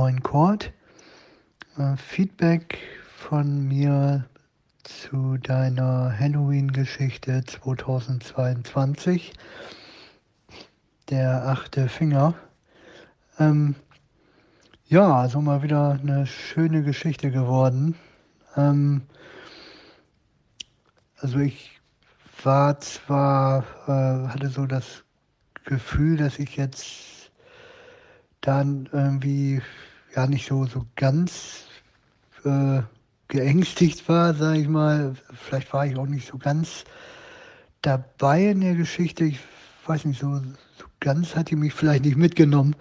Moin Kurt. Äh, Feedback von mir zu deiner Halloween-Geschichte 2022. Der achte Finger. Ähm, ja, also mal wieder eine schöne Geschichte geworden. Ähm, also ich war zwar, äh, hatte so das Gefühl, dass ich jetzt dann irgendwie ja nicht so, so ganz äh, geängstigt war, sage ich mal. Vielleicht war ich auch nicht so ganz dabei in der Geschichte. Ich weiß nicht, so, so ganz hat die mich vielleicht nicht mitgenommen.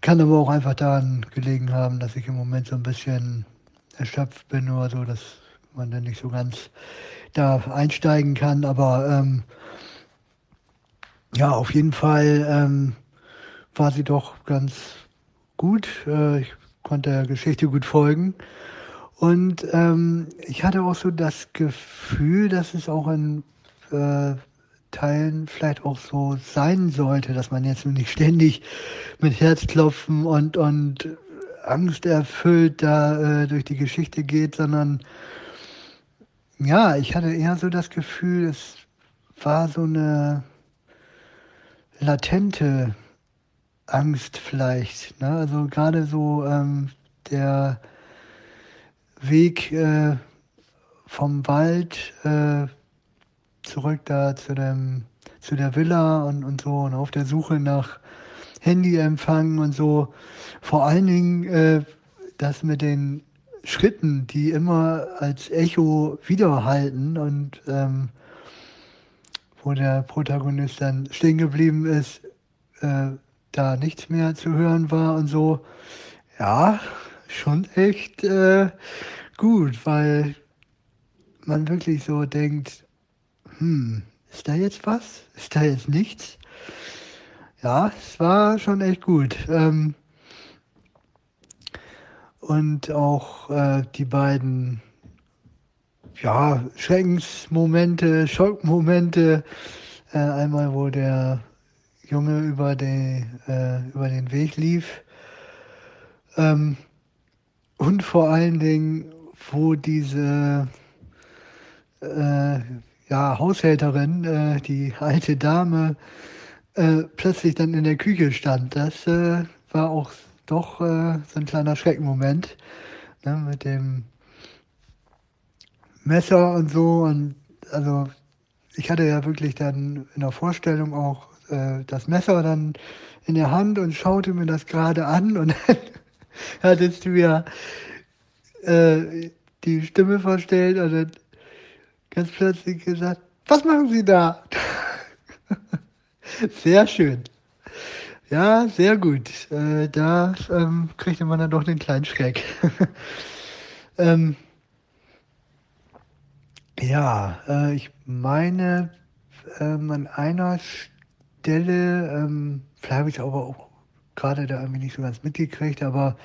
Kann aber auch einfach daran gelegen haben, dass ich im Moment so ein bisschen erschöpft bin oder so, dass man dann nicht so ganz da einsteigen kann. Aber ähm, ja, auf jeden Fall ähm, war sie doch ganz gut. Äh, ich konnte der Geschichte gut folgen. Und ähm, ich hatte auch so das Gefühl, dass es auch in äh, Teilen vielleicht auch so sein sollte, dass man jetzt nicht ständig mit Herzklopfen und, und Angst erfüllt da äh, durch die Geschichte geht, sondern ja, ich hatte eher so das Gefühl, es war so eine latente Angst vielleicht. Ne? Also gerade so ähm, der Weg äh, vom Wald äh, zurück da zu dem zu der Villa und, und so und auf der Suche nach Handyempfang und so. Vor allen Dingen äh, das mit den Schritten, die immer als Echo widerhalten und ähm, wo der Protagonist dann stehen geblieben ist, äh, da nichts mehr zu hören war und so. Ja, schon echt äh, gut, weil man wirklich so denkt, hm, ist da jetzt was? Ist da jetzt nichts? Ja, es war schon echt gut. Ähm, und auch äh, die beiden ja, Schreckensmomente, Schockmomente. Äh, einmal, wo der Junge über, die, äh, über den Weg lief. Ähm, und vor allen Dingen, wo diese äh, ja, Haushälterin, äh, die alte Dame, äh, plötzlich dann in der Küche stand. Das äh, war auch doch äh, so ein kleiner Schreckmoment ne, mit dem Messer und so. Und also ich hatte ja wirklich dann in der Vorstellung auch äh, das Messer dann in der Hand und schaute mir das gerade an und dann hattest du ja äh, die Stimme verstellt und dann ganz plötzlich gesagt, was machen Sie da? sehr schön. Ja, sehr gut. Äh, da ähm, kriegte man dann doch den kleinen Schreck. ähm, ja, äh, ich meine, ähm, an einer Stelle, ähm, vielleicht habe ich aber auch gerade da irgendwie nicht so ganz mitgekriegt, aber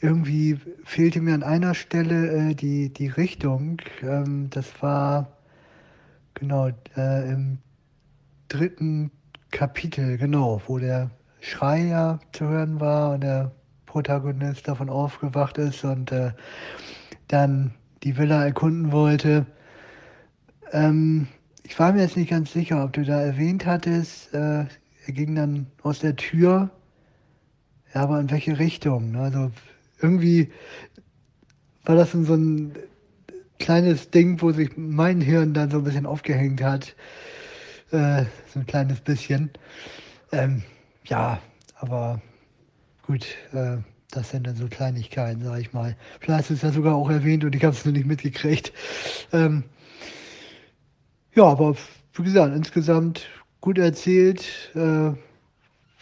irgendwie fehlte mir an einer Stelle äh, die, die Richtung. Ähm, das war genau äh, im dritten Kapitel, genau, wo der Schrei ja zu hören war und der Protagonist davon aufgewacht ist und äh, dann die Villa erkunden wollte. Ähm, ich war mir jetzt nicht ganz sicher, ob du da erwähnt hattest, äh, er ging dann aus der Tür, ja, aber in welche Richtung? Ne? Also irgendwie war das so ein kleines Ding, wo sich mein Hirn dann so ein bisschen aufgehängt hat. Äh, so ein kleines bisschen. Ähm, ja, aber gut, äh, das sind dann so Kleinigkeiten, sag ich mal. Vielleicht ist ja sogar auch erwähnt und ich habe es nur nicht mitgekriegt. Ähm, ja, aber wie gesagt, insgesamt gut erzählt, äh,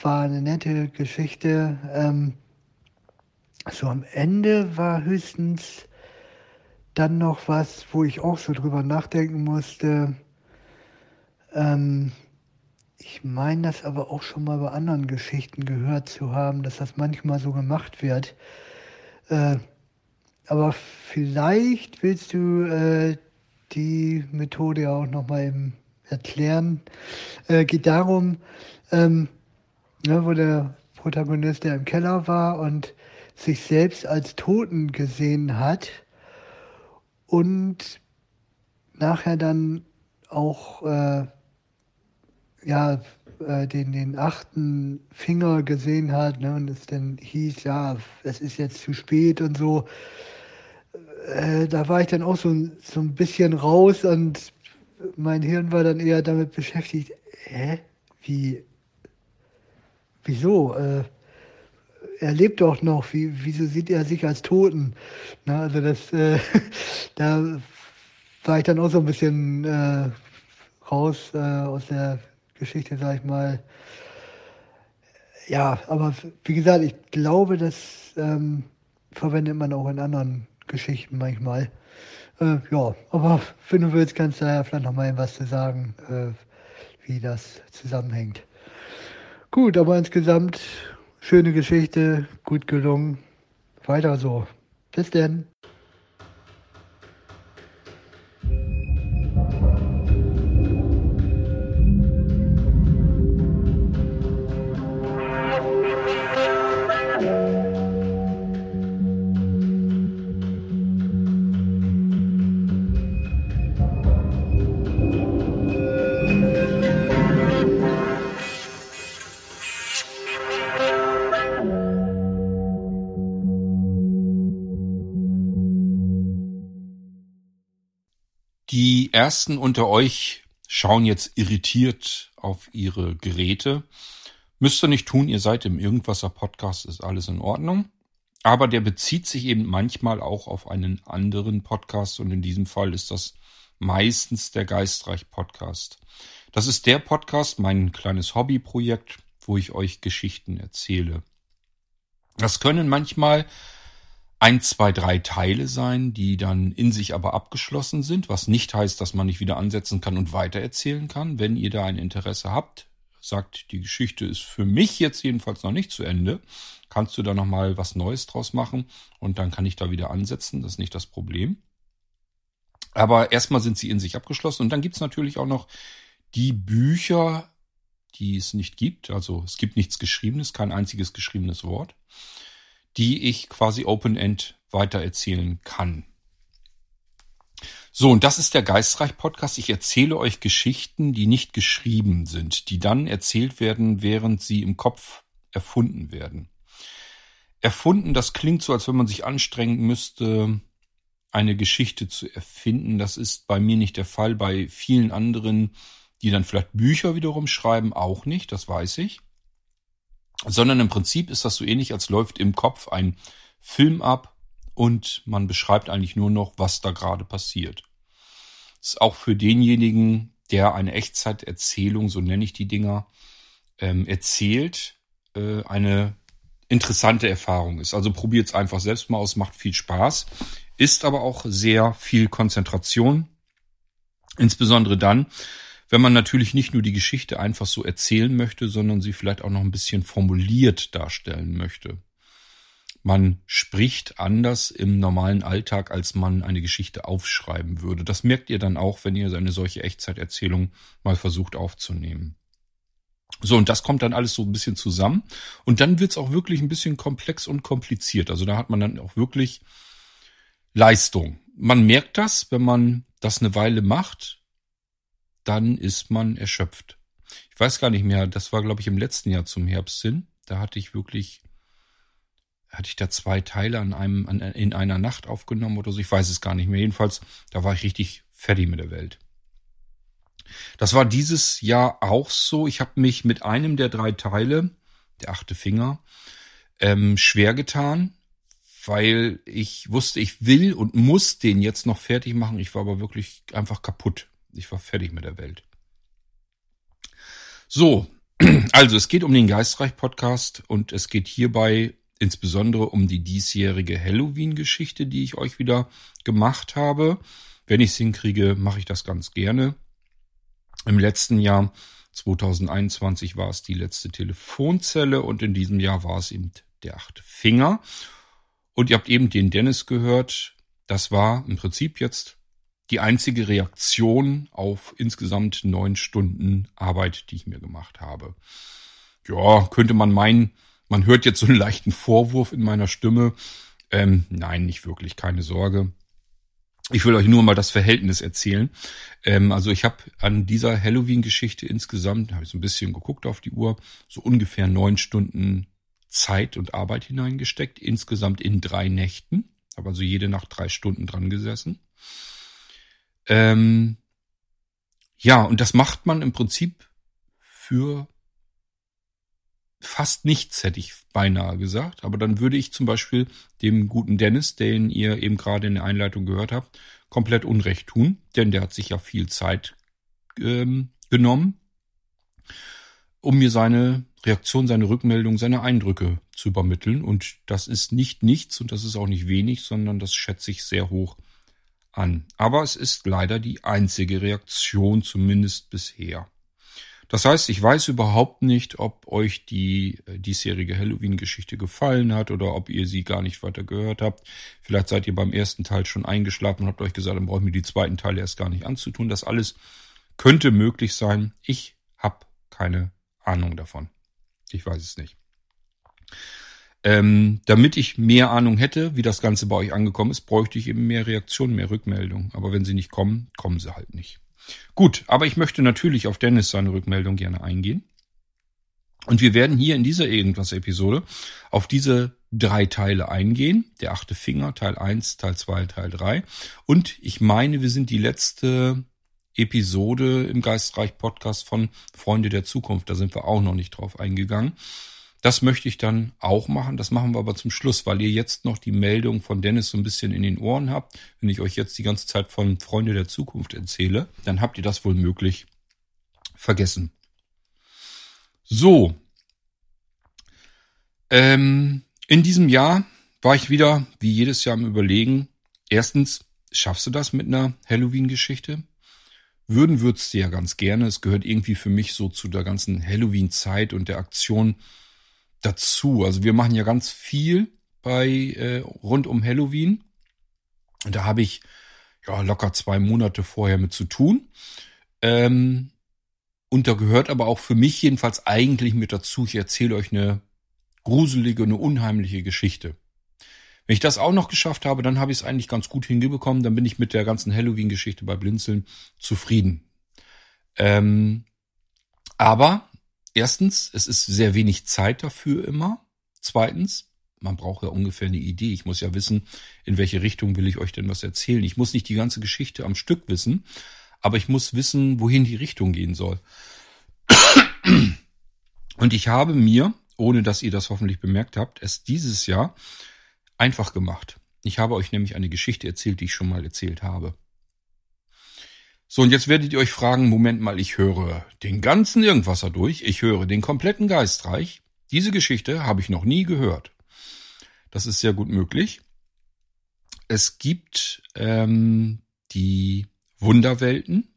war eine nette Geschichte. Ähm, so am Ende war höchstens dann noch was, wo ich auch so drüber nachdenken musste. Ähm, ich meine das aber auch schon mal bei anderen Geschichten gehört zu haben, dass das manchmal so gemacht wird. Äh, aber vielleicht willst du äh, die Methode auch noch mal eben erklären. Äh, geht darum, ähm, ne, wo der Protagonist, der im Keller war und sich selbst als Toten gesehen hat und nachher dann auch äh, ja äh, den den achten Finger gesehen hat ne, und es dann hieß ja es ist jetzt zu spät und so äh, da war ich dann auch so, so ein bisschen raus und mein Hirn war dann eher damit beschäftigt hä wie wieso äh, er lebt doch noch, wie, wieso sieht er sich als Toten? Na, also das, äh, da war ich dann auch so ein bisschen äh, raus äh, aus der Geschichte, sag ich mal. Ja, aber wie gesagt, ich glaube, das ähm, verwendet man auch in anderen Geschichten manchmal. Äh, ja, aber wenn du willst, kannst du ja vielleicht noch mal was zu sagen, äh, wie das zusammenhängt. Gut, aber insgesamt schöne Geschichte, gut gelungen. Weiter so. Bis denn. Ersten unter euch schauen jetzt irritiert auf ihre Geräte. Müsst ihr nicht tun, ihr seid im Irgendwasser Podcast, ist alles in Ordnung. Aber der bezieht sich eben manchmal auch auf einen anderen Podcast und in diesem Fall ist das meistens der Geistreich Podcast. Das ist der Podcast, mein kleines Hobbyprojekt, wo ich euch Geschichten erzähle. Das können manchmal ein, zwei, drei Teile sein, die dann in sich aber abgeschlossen sind, was nicht heißt, dass man nicht wieder ansetzen kann und weitererzählen kann. Wenn ihr da ein Interesse habt, sagt, die Geschichte ist für mich jetzt jedenfalls noch nicht zu Ende, kannst du da nochmal was Neues draus machen und dann kann ich da wieder ansetzen, das ist nicht das Problem. Aber erstmal sind sie in sich abgeschlossen und dann gibt's natürlich auch noch die Bücher, die es nicht gibt. Also es gibt nichts Geschriebenes, kein einziges geschriebenes Wort die ich quasi Open-End weitererzählen kann. So, und das ist der Geistreich Podcast. Ich erzähle euch Geschichten, die nicht geschrieben sind, die dann erzählt werden, während sie im Kopf erfunden werden. Erfunden, das klingt so, als wenn man sich anstrengen müsste, eine Geschichte zu erfinden. Das ist bei mir nicht der Fall. Bei vielen anderen, die dann vielleicht Bücher wiederum schreiben, auch nicht. Das weiß ich sondern im Prinzip ist das so ähnlich, als läuft im Kopf ein Film ab und man beschreibt eigentlich nur noch, was da gerade passiert. Ist auch für denjenigen, der eine Echtzeiterzählung, so nenne ich die Dinger, ähm, erzählt, äh, eine interessante Erfahrung ist. Also probiert es einfach selbst mal aus, macht viel Spaß, ist aber auch sehr viel Konzentration, insbesondere dann, wenn man natürlich nicht nur die Geschichte einfach so erzählen möchte, sondern sie vielleicht auch noch ein bisschen formuliert darstellen möchte. Man spricht anders im normalen Alltag, als man eine Geschichte aufschreiben würde. Das merkt ihr dann auch, wenn ihr eine solche Echtzeiterzählung mal versucht aufzunehmen. So, und das kommt dann alles so ein bisschen zusammen. Und dann wird's auch wirklich ein bisschen komplex und kompliziert. Also da hat man dann auch wirklich Leistung. Man merkt das, wenn man das eine Weile macht, dann ist man erschöpft. Ich weiß gar nicht mehr, das war, glaube ich, im letzten Jahr zum Herbst hin. Da hatte ich wirklich, hatte ich da zwei Teile an einem, an, in einer Nacht aufgenommen oder so. Ich weiß es gar nicht mehr. Jedenfalls, da war ich richtig fertig mit der Welt. Das war dieses Jahr auch so. Ich habe mich mit einem der drei Teile, der achte Finger, ähm, schwer getan, weil ich wusste, ich will und muss den jetzt noch fertig machen. Ich war aber wirklich einfach kaputt. Ich war fertig mit der Welt. So, also es geht um den Geistreich-Podcast und es geht hierbei insbesondere um die diesjährige Halloween-Geschichte, die ich euch wieder gemacht habe. Wenn ich es hinkriege, mache ich das ganz gerne. Im letzten Jahr 2021 war es die letzte Telefonzelle und in diesem Jahr war es eben der achte Finger. Und ihr habt eben den Dennis gehört. Das war im Prinzip jetzt die einzige Reaktion auf insgesamt neun Stunden Arbeit, die ich mir gemacht habe. Ja, könnte man meinen, Man hört jetzt so einen leichten Vorwurf in meiner Stimme. Ähm, nein, nicht wirklich, keine Sorge. Ich will euch nur mal das Verhältnis erzählen. Ähm, also ich habe an dieser Halloween-Geschichte insgesamt, habe ich so ein bisschen geguckt auf die Uhr, so ungefähr neun Stunden Zeit und Arbeit hineingesteckt, insgesamt in drei Nächten. Habe also jede Nacht drei Stunden dran gesessen. Ähm, ja, und das macht man im Prinzip für fast nichts, hätte ich beinahe gesagt. Aber dann würde ich zum Beispiel dem guten Dennis, den ihr eben gerade in der Einleitung gehört habt, komplett Unrecht tun. Denn der hat sich ja viel Zeit ähm, genommen, um mir seine Reaktion, seine Rückmeldung, seine Eindrücke zu übermitteln. Und das ist nicht nichts und das ist auch nicht wenig, sondern das schätze ich sehr hoch an. Aber es ist leider die einzige Reaktion, zumindest bisher. Das heißt, ich weiß überhaupt nicht, ob euch die äh, diesjährige Halloween-Geschichte gefallen hat oder ob ihr sie gar nicht weiter gehört habt. Vielleicht seid ihr beim ersten Teil schon eingeschlafen und habt euch gesagt, dann brauche ich mir die zweiten Teile erst gar nicht anzutun. Das alles könnte möglich sein. Ich habe keine Ahnung davon. Ich weiß es nicht. Ähm, damit ich mehr Ahnung hätte, wie das Ganze bei euch angekommen ist, bräuchte ich eben mehr Reaktionen, mehr Rückmeldungen. Aber wenn sie nicht kommen, kommen sie halt nicht. Gut, aber ich möchte natürlich auf Dennis seine Rückmeldung gerne eingehen. Und wir werden hier in dieser Irgendwas-Episode auf diese drei Teile eingehen. Der achte Finger, Teil 1, Teil 2, Teil 3. Und ich meine, wir sind die letzte Episode im Geistreich Podcast von Freunde der Zukunft. Da sind wir auch noch nicht drauf eingegangen. Das möchte ich dann auch machen. Das machen wir aber zum Schluss, weil ihr jetzt noch die Meldung von Dennis so ein bisschen in den Ohren habt. Wenn ich euch jetzt die ganze Zeit von Freunde der Zukunft erzähle, dann habt ihr das wohl möglich vergessen. So. Ähm, in diesem Jahr war ich wieder, wie jedes Jahr, am Überlegen. Erstens, schaffst du das mit einer Halloween-Geschichte? Würden würdest du ja ganz gerne. Es gehört irgendwie für mich so zu der ganzen Halloween-Zeit und der Aktion dazu. Also wir machen ja ganz viel bei äh, rund um Halloween. Und da habe ich ja locker zwei Monate vorher mit zu tun. Ähm, und da gehört aber auch für mich jedenfalls eigentlich mit dazu, ich erzähle euch eine gruselige, eine unheimliche Geschichte. Wenn ich das auch noch geschafft habe, dann habe ich es eigentlich ganz gut hingebekommen. Dann bin ich mit der ganzen Halloween-Geschichte bei Blinzeln zufrieden. Ähm, aber erstens, es ist sehr wenig Zeit dafür immer. Zweitens, man braucht ja ungefähr eine Idee. Ich muss ja wissen, in welche Richtung will ich euch denn was erzählen. Ich muss nicht die ganze Geschichte am Stück wissen, aber ich muss wissen, wohin die Richtung gehen soll. Und ich habe mir, ohne dass ihr das hoffentlich bemerkt habt, es dieses Jahr einfach gemacht. Ich habe euch nämlich eine Geschichte erzählt, die ich schon mal erzählt habe. So, und jetzt werdet ihr euch fragen, Moment mal, ich höre den ganzen Irgendwasser durch, ich höre den kompletten Geistreich. Diese Geschichte habe ich noch nie gehört. Das ist sehr gut möglich. Es gibt ähm, die Wunderwelten.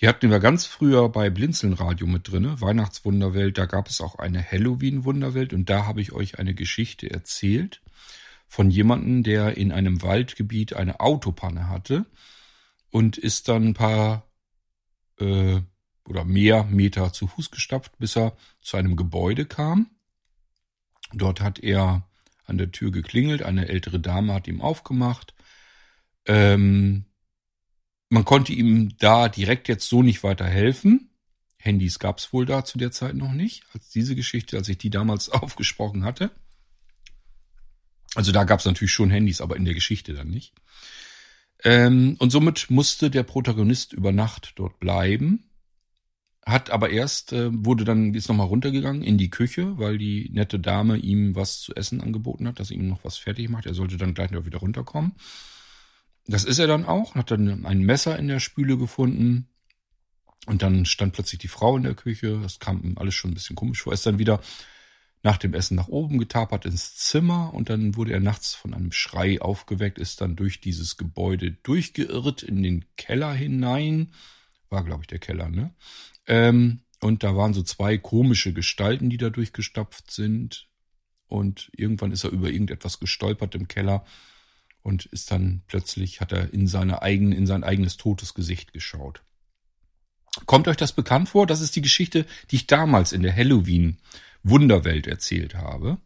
Die hatten wir ganz früher bei Blinzelnradio mit drinne. Weihnachtswunderwelt, da gab es auch eine Halloween-Wunderwelt und da habe ich euch eine Geschichte erzählt von jemandem, der in einem Waldgebiet eine Autopanne hatte und ist dann ein paar äh, oder mehr Meter zu Fuß gestapft, bis er zu einem Gebäude kam. Dort hat er an der Tür geklingelt, eine ältere Dame hat ihm aufgemacht. Ähm, man konnte ihm da direkt jetzt so nicht weiter helfen. Handys gab es wohl da zu der Zeit noch nicht, als diese Geschichte, als ich die damals aufgesprochen hatte. Also da gab es natürlich schon Handys, aber in der Geschichte dann nicht. Ähm, und somit musste der Protagonist über Nacht dort bleiben. Hat aber erst, äh, wurde dann, ist nochmal runtergegangen in die Küche, weil die nette Dame ihm was zu essen angeboten hat, dass sie ihm noch was fertig macht. Er sollte dann gleich noch wieder runterkommen. Das ist er dann auch, hat dann ein Messer in der Spüle gefunden. Und dann stand plötzlich die Frau in der Küche. Das kam ihm alles schon ein bisschen komisch vor. Er ist dann wieder nach dem Essen nach oben getapert ins Zimmer und dann wurde er nachts von einem Schrei aufgeweckt, ist dann durch dieses Gebäude durchgeirrt in den Keller hinein. War, glaube ich, der Keller, ne? Ähm, und da waren so zwei komische Gestalten, die da durchgestapft sind. Und irgendwann ist er über irgendetwas gestolpert im Keller und ist dann plötzlich, hat er in seine eigene, in sein eigenes totes Gesicht geschaut. Kommt euch das bekannt vor? Das ist die Geschichte, die ich damals in der Halloween Wunderwelt erzählt habe.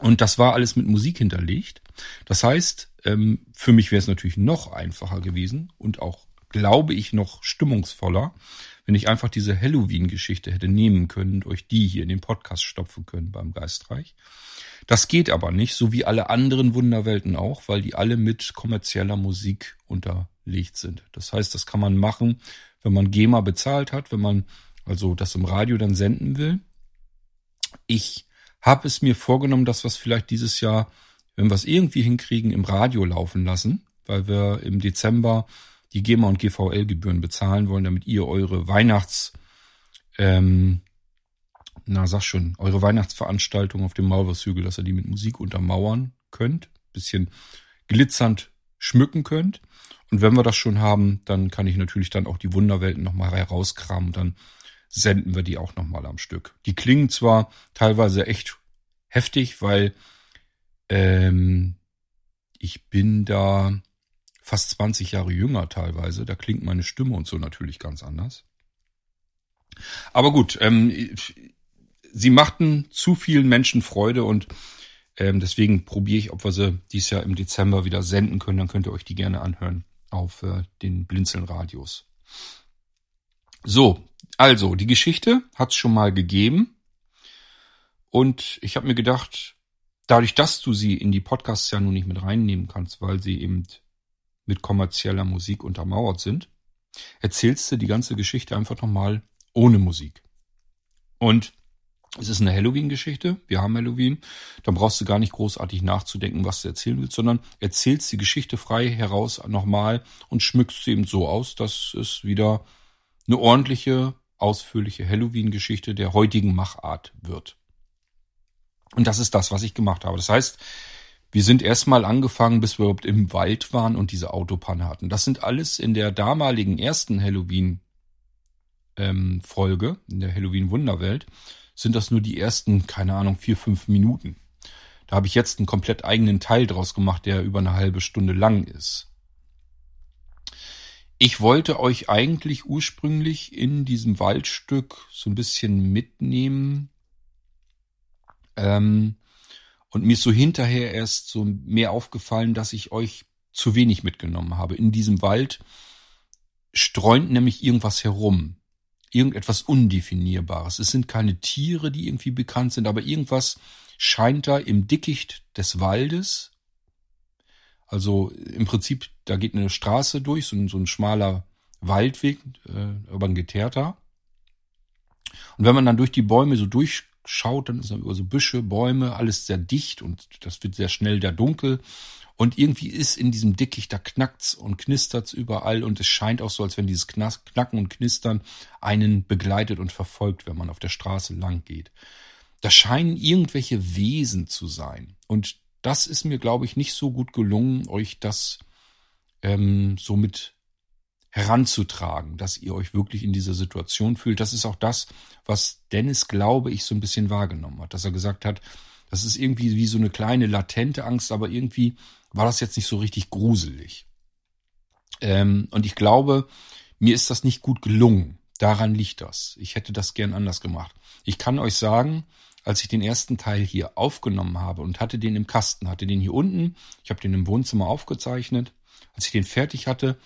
Und das war alles mit Musik hinterlegt. Das heißt, ähm, für mich wäre es natürlich noch einfacher gewesen und auch, glaube ich, noch stimmungsvoller, wenn ich einfach diese Halloween-Geschichte hätte nehmen können und euch die hier in den Podcast stopfen können beim Geistreich. Das geht aber nicht, so wie alle anderen Wunderwelten auch, weil die alle mit kommerzieller Musik unterlegt sind. Das heißt, das kann man machen, wenn man GEMA bezahlt hat, wenn man also das im Radio dann senden will. Ich habe es mir vorgenommen, dass wir es vielleicht dieses Jahr, wenn wir es irgendwie hinkriegen, im Radio laufen lassen, weil wir im Dezember die GEMA und GVL-Gebühren bezahlen wollen, damit ihr eure Weihnachts, ähm, na sag schon, eure Weihnachtsveranstaltung auf dem Maulwurfshügel, dass ihr die mit Musik untermauern könnt, bisschen glitzernd schmücken könnt. Und wenn wir das schon haben, dann kann ich natürlich dann auch die Wunderwelten nochmal herauskramen und dann senden wir die auch nochmal am Stück. Die klingen zwar teilweise echt heftig, weil ähm, ich bin da fast 20 Jahre jünger teilweise. Da klingt meine Stimme und so natürlich ganz anders. Aber gut, ähm, sie machten zu vielen Menschen Freude und ähm, deswegen probiere ich, ob wir sie dieses Jahr im Dezember wieder senden können. Dann könnt ihr euch die gerne anhören auf äh, den Blinzeln-Radios. So, also die Geschichte hat es schon mal gegeben. Und ich habe mir gedacht, dadurch, dass du sie in die Podcasts ja nun nicht mit reinnehmen kannst, weil sie eben mit kommerzieller Musik untermauert sind, erzählst du die ganze Geschichte einfach nochmal ohne Musik. Und es ist eine Halloween-Geschichte. Wir haben Halloween. Dann brauchst du gar nicht großartig nachzudenken, was du erzählen willst, sondern erzählst die Geschichte frei heraus nochmal und schmückst sie eben so aus, dass es wieder eine ordentliche, ausführliche Halloween-Geschichte der heutigen Machart wird. Und das ist das, was ich gemacht habe. Das heißt, wir sind erstmal angefangen, bis wir überhaupt im Wald waren und diese Autopanne hatten. Das sind alles in der damaligen ersten Halloween ähm, in der Halloween Wunderwelt, sind das nur die ersten, keine Ahnung, vier, fünf Minuten. Da habe ich jetzt einen komplett eigenen Teil draus gemacht, der über eine halbe Stunde lang ist. Ich wollte euch eigentlich ursprünglich in diesem Waldstück so ein bisschen mitnehmen. Ähm, und mir ist so hinterher erst so mehr aufgefallen, dass ich euch zu wenig mitgenommen habe. In diesem Wald streunt nämlich irgendwas herum irgendetwas Undefinierbares. Es sind keine Tiere, die irgendwie bekannt sind, aber irgendwas scheint da im Dickicht des Waldes. Also im Prinzip, da geht eine Straße durch, so ein, so ein schmaler Waldweg, äh, aber ein geteerter. Und wenn man dann durch die Bäume so durchschaut, dann ist da so Büsche, Bäume, alles sehr dicht und das wird sehr schnell da dunkel. Und irgendwie ist in diesem Dickicht, da knackt's und knistert's überall und es scheint auch so, als wenn dieses Knacken und Knistern einen begleitet und verfolgt, wenn man auf der Straße lang geht. Da scheinen irgendwelche Wesen zu sein. Und das ist mir, glaube ich, nicht so gut gelungen, euch das ähm, so mit heranzutragen, dass ihr euch wirklich in dieser Situation fühlt. Das ist auch das, was Dennis, glaube ich, so ein bisschen wahrgenommen hat, dass er gesagt hat, das ist irgendwie wie so eine kleine latente Angst, aber irgendwie war das jetzt nicht so richtig gruselig. Ähm, und ich glaube, mir ist das nicht gut gelungen. Daran liegt das. Ich hätte das gern anders gemacht. Ich kann euch sagen, als ich den ersten Teil hier aufgenommen habe und hatte den im Kasten, hatte den hier unten, ich habe den im Wohnzimmer aufgezeichnet. Als ich den fertig hatte,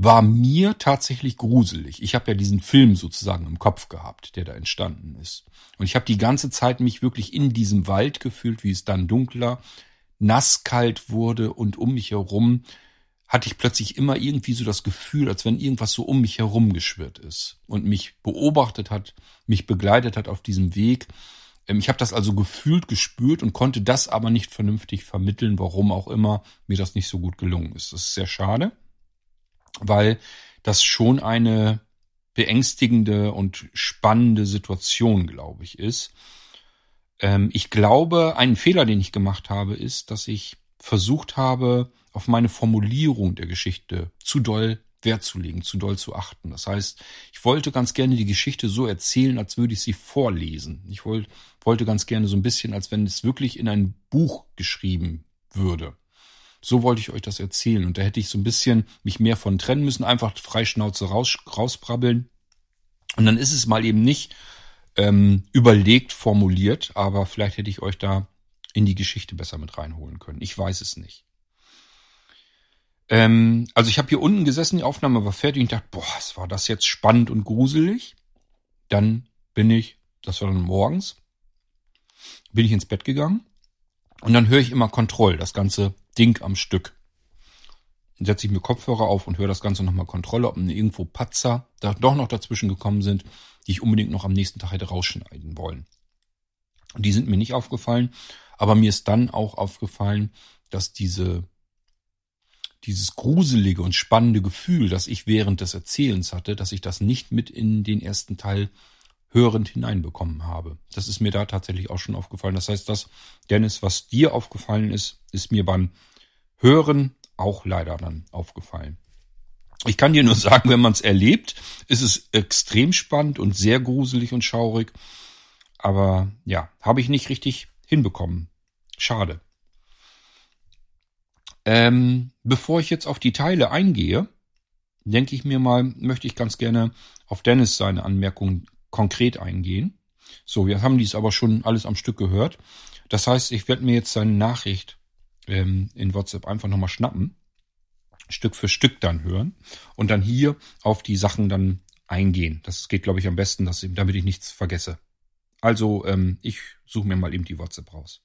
war mir tatsächlich gruselig. Ich habe ja diesen Film sozusagen im Kopf gehabt, der da entstanden ist. Und ich habe die ganze Zeit mich wirklich in diesem Wald gefühlt, wie es dann dunkler, nasskalt wurde und um mich herum hatte ich plötzlich immer irgendwie so das Gefühl, als wenn irgendwas so um mich herum geschwirrt ist und mich beobachtet hat, mich begleitet hat auf diesem Weg. Ähm, ich habe das also gefühlt, gespürt und konnte das aber nicht vernünftig vermitteln, warum auch immer mir das nicht so gut gelungen ist. Das ist sehr schade, weil das schon eine beängstigende und spannende Situation, glaube ich, ist. Ähm, ich glaube, ein Fehler, den ich gemacht habe, ist, dass ich versucht habe, auf meine Formulierung der Geschichte zu doll Wert zu legen, zu doll zu achten. Das heißt, ich wollte ganz gerne die Geschichte so erzählen, als würde ich sie vorlesen. Ich wollte, wollte ganz gerne so ein bisschen, als wenn es wirklich in ein Buch geschrieben würde. So wollte ich euch das erzählen. Und da hätte ich so ein bisschen mich mehr von trennen müssen, einfach Freischnauze raus, rausbrabbeln. Und dann ist es mal eben nicht ähm, überlegt formuliert, aber vielleicht hätte ich euch da in die Geschichte besser mit reinholen können. Ich weiß es nicht. Ähm, also ich habe hier unten gesessen, die Aufnahme war fertig und ich dachte, boah, was war das jetzt spannend und gruselig. Dann bin ich, das war dann morgens, bin ich ins Bett gegangen und dann höre ich immer Kontroll, das ganze Ding am Stück. Dann setze ich mir Kopfhörer auf und höre das Ganze nochmal Kontrolle, ob irgendwo Patzer da doch noch dazwischen gekommen sind, die ich unbedingt noch am nächsten Tag hätte rausschneiden wollen. Die sind mir nicht aufgefallen, aber mir ist dann auch aufgefallen, dass diese dieses gruselige und spannende Gefühl, das ich während des Erzählens hatte, dass ich das nicht mit in den ersten Teil hörend hineinbekommen habe. Das ist mir da tatsächlich auch schon aufgefallen. Das heißt, das, Dennis, was dir aufgefallen ist, ist mir beim Hören auch leider dann aufgefallen. Ich kann dir nur sagen, wenn man es erlebt, ist es extrem spannend und sehr gruselig und schaurig. Aber ja, habe ich nicht richtig hinbekommen. Schade. Ähm, bevor ich jetzt auf die Teile eingehe, denke ich mir mal, möchte ich ganz gerne auf Dennis seine Anmerkungen konkret eingehen. So, wir haben dies aber schon alles am Stück gehört. Das heißt, ich werde mir jetzt seine Nachricht ähm, in WhatsApp einfach nochmal schnappen, Stück für Stück dann hören und dann hier auf die Sachen dann eingehen. Das geht, glaube ich, am besten, dass, damit ich nichts vergesse. Also, ähm, ich suche mir mal eben die WhatsApp raus.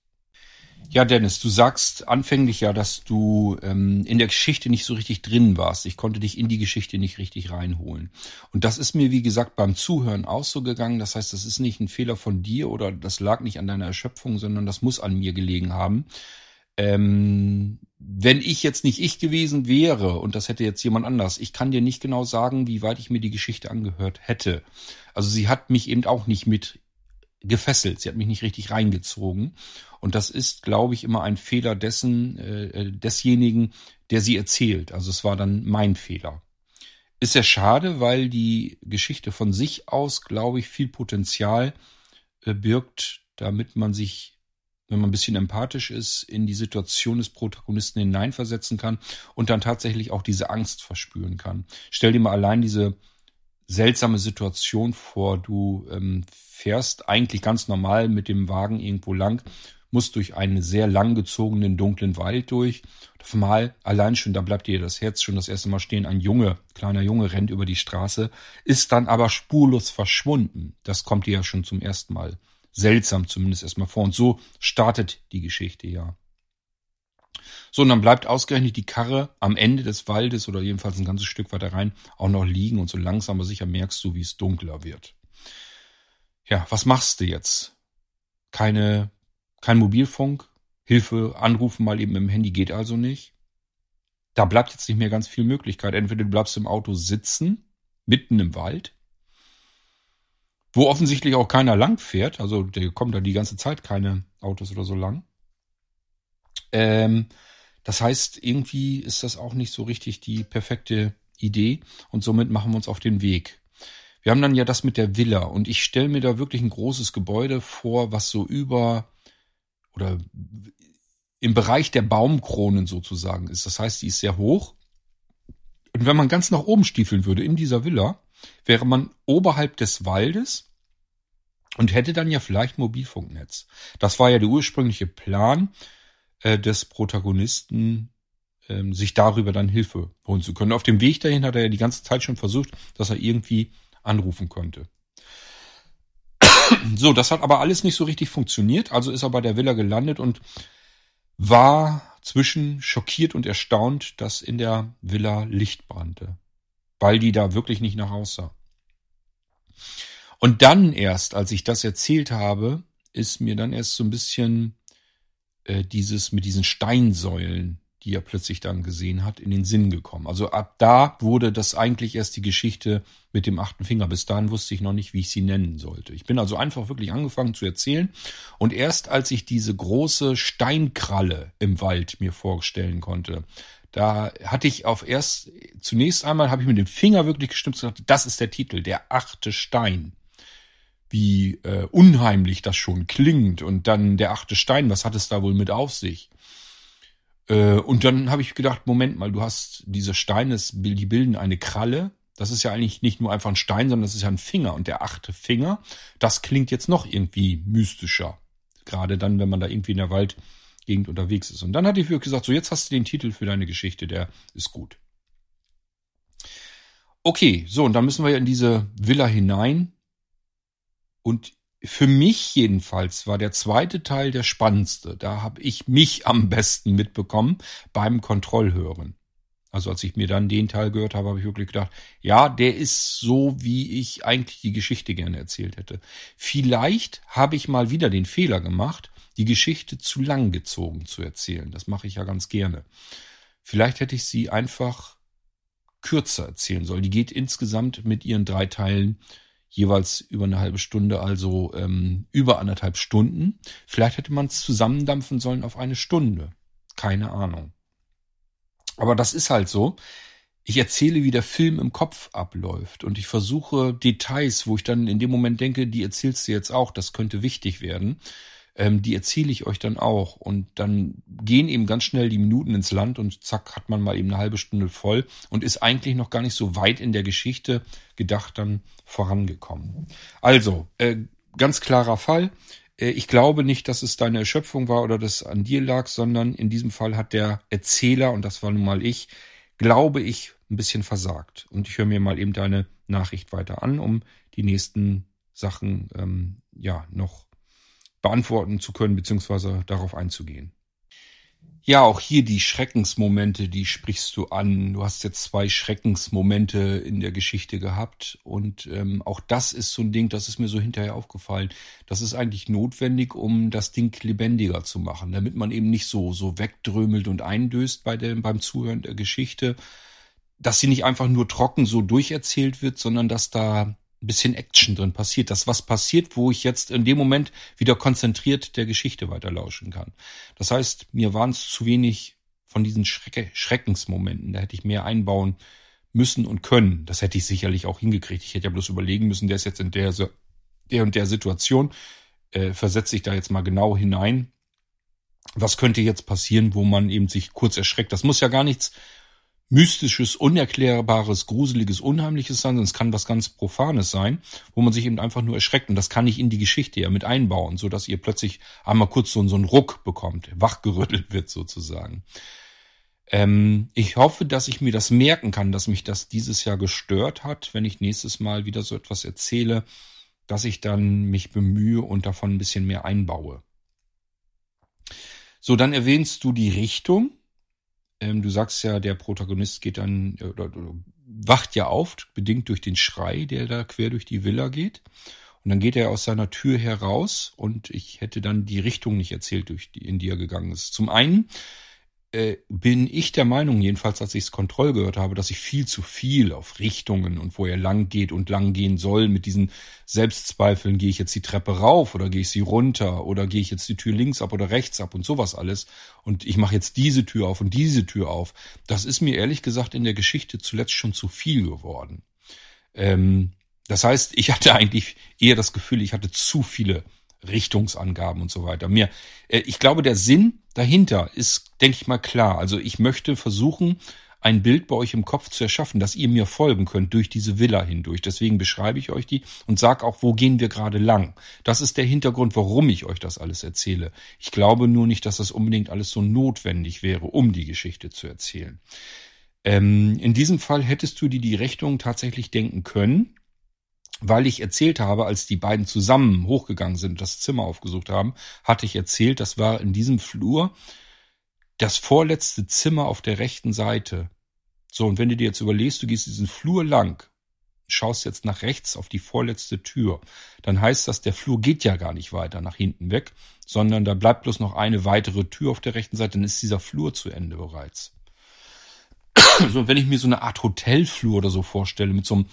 Ja, Dennis, du sagst anfänglich ja, dass du ähm, in der Geschichte nicht so richtig drin warst. Ich konnte dich in die Geschichte nicht richtig reinholen. Und das ist mir, wie gesagt, beim Zuhören auch so gegangen. Das heißt, das ist nicht ein Fehler von dir oder das lag nicht an deiner Erschöpfung, sondern das muss an mir gelegen haben. Ähm, wenn ich jetzt nicht ich gewesen wäre und das hätte jetzt jemand anders, ich kann dir nicht genau sagen, wie weit ich mir die Geschichte angehört hätte. Also sie hat mich eben auch nicht mit gefesselt. Sie hat mich nicht richtig reingezogen. Und das ist, glaube ich, immer ein Fehler dessen, äh, äh, desjenigen, der sie erzählt. Also es war dann mein Fehler. Ist sehr schade, weil die Geschichte von sich aus, glaube ich, viel Potenzial äh, birgt, damit man sich, wenn man ein bisschen empathisch ist, in die Situation des Protagonisten hineinversetzen kann und dann tatsächlich auch diese Angst verspüren kann. Stell dir mal allein diese seltsame Situation vor. Du ähm, fährst eigentlich ganz normal mit dem Wagen irgendwo lang, musst durch einen sehr langgezogenen dunklen Wald durch. Einmal, allein schon, da bleibt dir das Herz schon das erste Mal stehen. Ein Junge, kleiner Junge rennt über die Straße, ist dann aber spurlos verschwunden. Das kommt dir ja schon zum ersten Mal seltsam zumindest erstmal vor. Und so startet die Geschichte ja. So, und dann bleibt ausgerechnet die Karre am Ende des Waldes oder jedenfalls ein ganzes Stück weiter rein auch noch liegen und so langsam aber sicher merkst du, wie es dunkler wird. Ja, was machst du jetzt? Keine, kein Mobilfunk, Hilfe anrufen mal eben im Handy geht also nicht. Da bleibt jetzt nicht mehr ganz viel Möglichkeit. Entweder du bleibst im Auto sitzen, mitten im Wald, wo offensichtlich auch keiner lang fährt, also der kommt da die ganze Zeit keine Autos oder so lang. Ähm, das heißt, irgendwie ist das auch nicht so richtig die perfekte Idee und somit machen wir uns auf den Weg. Wir haben dann ja das mit der Villa und ich stelle mir da wirklich ein großes Gebäude vor, was so über oder im Bereich der Baumkronen sozusagen ist. Das heißt, die ist sehr hoch. Und wenn man ganz nach oben stiefeln würde in dieser Villa, wäre man oberhalb des Waldes und hätte dann ja vielleicht Mobilfunknetz. Das war ja der ursprüngliche Plan äh, des Protagonisten, ähm, sich darüber dann Hilfe holen zu können. Auf dem Weg dahin hat er ja die ganze Zeit schon versucht, dass er irgendwie anrufen konnte. So, das hat aber alles nicht so richtig funktioniert. Also ist er bei der Villa gelandet und war zwischen schockiert und erstaunt, dass in der Villa Licht brannte, weil die da wirklich nicht nach Hause sah. Und dann erst, als ich das erzählt habe, ist mir dann erst so ein bisschen äh, dieses mit diesen Steinsäulen, die er plötzlich dann gesehen hat, in den Sinn gekommen. Also ab da wurde das eigentlich erst die Geschichte mit dem achten Finger. Bis dahin wusste ich noch nicht, wie ich sie nennen sollte. Ich bin also einfach wirklich angefangen zu erzählen und erst als ich diese große Steinkralle im Wald mir vorstellen konnte, da hatte ich auf erst, zunächst einmal habe ich mit dem Finger wirklich gestimmt und gesagt, das ist der Titel, der achte Stein wie äh, unheimlich das schon klingt. Und dann der achte Stein, was hat es da wohl mit auf sich? Äh, und dann habe ich gedacht, Moment mal, du hast diese Steine, die bilden eine Kralle. Das ist ja eigentlich nicht nur einfach ein Stein, sondern das ist ja ein Finger. Und der achte Finger, das klingt jetzt noch irgendwie mystischer. Gerade dann, wenn man da irgendwie in der Waldgegend unterwegs ist. Und dann hatte ich wirklich gesagt, so jetzt hast du den Titel für deine Geschichte, der ist gut. Okay, so, und dann müssen wir ja in diese Villa hinein. Und für mich jedenfalls war der zweite Teil der spannendste. Da habe ich mich am besten mitbekommen beim Kontrollhören. Also als ich mir dann den Teil gehört habe, habe ich wirklich gedacht, ja, der ist so, wie ich eigentlich die Geschichte gerne erzählt hätte. Vielleicht habe ich mal wieder den Fehler gemacht, die Geschichte zu lang gezogen zu erzählen. Das mache ich ja ganz gerne. Vielleicht hätte ich sie einfach kürzer erzählen sollen. Die geht insgesamt mit ihren drei Teilen jeweils über eine halbe Stunde, also ähm, über anderthalb Stunden. Vielleicht hätte man es zusammendampfen sollen auf eine Stunde. Keine Ahnung. Aber das ist halt so. Ich erzähle, wie der Film im Kopf abläuft und ich versuche Details, wo ich dann in dem Moment denke, die erzählst du jetzt auch, das könnte wichtig werden ähm, die erzähle ich euch dann auch. Und dann gehen eben ganz schnell die Minuten ins Land und zack hat man mal eben eine halbe Stunde voll und ist eigentlich noch gar nicht so weit in der Geschichte gedacht dann vorangekommen. Also, äh, ganz klarer Fall. Äh, ich glaube nicht, dass es deine Erschöpfung war oder das an dir lag, sondern in diesem Fall hat der Erzähler, und das war nun mal ich, glaube ich, ein bisschen versagt. Und ich höre mir mal eben deine Nachricht weiter an, um die nächsten Sachen ähm, ja noch beantworten zu können, beziehungsweise darauf einzugehen. Ja, auch hier die Schreckensmomente, die sprichst du an. Du hast jetzt zwei Schreckensmomente in der Geschichte gehabt und ähm, auch das ist so ein Ding, das ist mir so hinterher aufgefallen. Das ist eigentlich notwendig, um das Ding lebendiger zu machen, damit man eben nicht so so wegdrömelt und eindöst bei dem beim Zuhören der Geschichte, dass sie nicht einfach nur trocken so durcherzählt wird, sondern dass da ein bisschen Action drin passiert, dass was passiert, wo ich jetzt in dem Moment wieder konzentriert der Geschichte weiterlauschen kann. Das heißt, mir waren es zu wenig von diesen Schrecke, Schreckensmomenten. Da hätte ich mehr einbauen müssen und können. Das hätte ich sicherlich auch hingekriegt. Ich hätte ja bloß überlegen müssen, der ist jetzt in der, der und der Situation, äh, versetze ich da jetzt mal genau hinein. Was könnte jetzt passieren, wo man eben sich kurz erschreckt? Das muss ja gar nichts mystisches, unerklärbares, gruseliges, unheimliches sein, sondern es kann was ganz Profanes sein, wo man sich eben einfach nur erschreckt. Und das kann ich in die Geschichte ja mit einbauen, so dass ihr plötzlich einmal kurz so, so einen Ruck bekommt, wachgerüttelt wird sozusagen. Ähm, ich hoffe, dass ich mir das merken kann, dass mich das dieses Jahr gestört hat, wenn ich nächstes Mal wieder so etwas erzähle, dass ich dann mich bemühe und davon ein bisschen mehr einbaue. So, dann erwähnst du die Richtung. Ähm, du sagst ja, der Protagonist geht dann, äh, oder, oder, wacht ja auf, bedingt durch den Schrei, der da quer durch die Villa geht. Und dann geht er aus seiner Tür heraus und ich hätte dann die Richtung nicht erzählt, durch die, in die er gegangen ist. Zum einen bin ich der Meinung, jedenfalls als ich es Kontroll gehört habe, dass ich viel zu viel auf Richtungen und wo er lang geht und lang gehen soll, mit diesen Selbstzweifeln, gehe ich jetzt die Treppe rauf oder gehe ich sie runter oder gehe ich jetzt die Tür links ab oder rechts ab und sowas alles. Und ich mache jetzt diese Tür auf und diese Tür auf. Das ist mir ehrlich gesagt in der Geschichte zuletzt schon zu viel geworden. Ähm, das heißt, ich hatte eigentlich eher das Gefühl, ich hatte zu viele Richtungsangaben und so weiter. Mir, äh, ich glaube, der Sinn dahinter ist, denke ich mal, klar. Also ich möchte versuchen, ein Bild bei euch im Kopf zu erschaffen, dass ihr mir folgen könnt durch diese Villa hindurch. Deswegen beschreibe ich euch die und sag auch, wo gehen wir gerade lang. Das ist der Hintergrund, warum ich euch das alles erzähle. Ich glaube nur nicht, dass das unbedingt alles so notwendig wäre, um die Geschichte zu erzählen. Ähm, in diesem Fall hättest du dir die Richtung tatsächlich denken können weil ich erzählt habe, als die beiden zusammen hochgegangen sind, das Zimmer aufgesucht haben, hatte ich erzählt, das war in diesem Flur das vorletzte Zimmer auf der rechten Seite. So, und wenn du dir jetzt überlegst, du gehst diesen Flur lang, schaust jetzt nach rechts auf die vorletzte Tür, dann heißt das, der Flur geht ja gar nicht weiter nach hinten weg, sondern da bleibt bloß noch eine weitere Tür auf der rechten Seite, dann ist dieser Flur zu Ende bereits. So, wenn ich mir so eine Art Hotelflur oder so vorstelle, mit so einem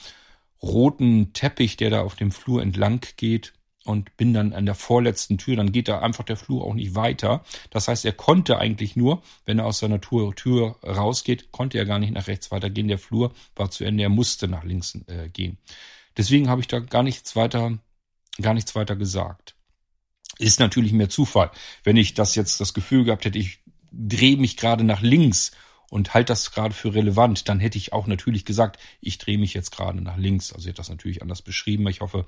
roten Teppich, der da auf dem Flur entlang geht und bin dann an der vorletzten Tür, dann geht da einfach der Flur auch nicht weiter. Das heißt, er konnte eigentlich nur, wenn er aus seiner Tür, Tür rausgeht, konnte er gar nicht nach rechts weitergehen. Der Flur war zu Ende, er musste nach links äh, gehen. Deswegen habe ich da gar nichts weiter, gar nichts weiter gesagt. Ist natürlich mehr Zufall. Wenn ich das jetzt das Gefühl gehabt hätte, ich drehe mich gerade nach links und halte das gerade für relevant, dann hätte ich auch natürlich gesagt, ich drehe mich jetzt gerade nach links. Also ich hätte das natürlich anders beschrieben. Ich hoffe,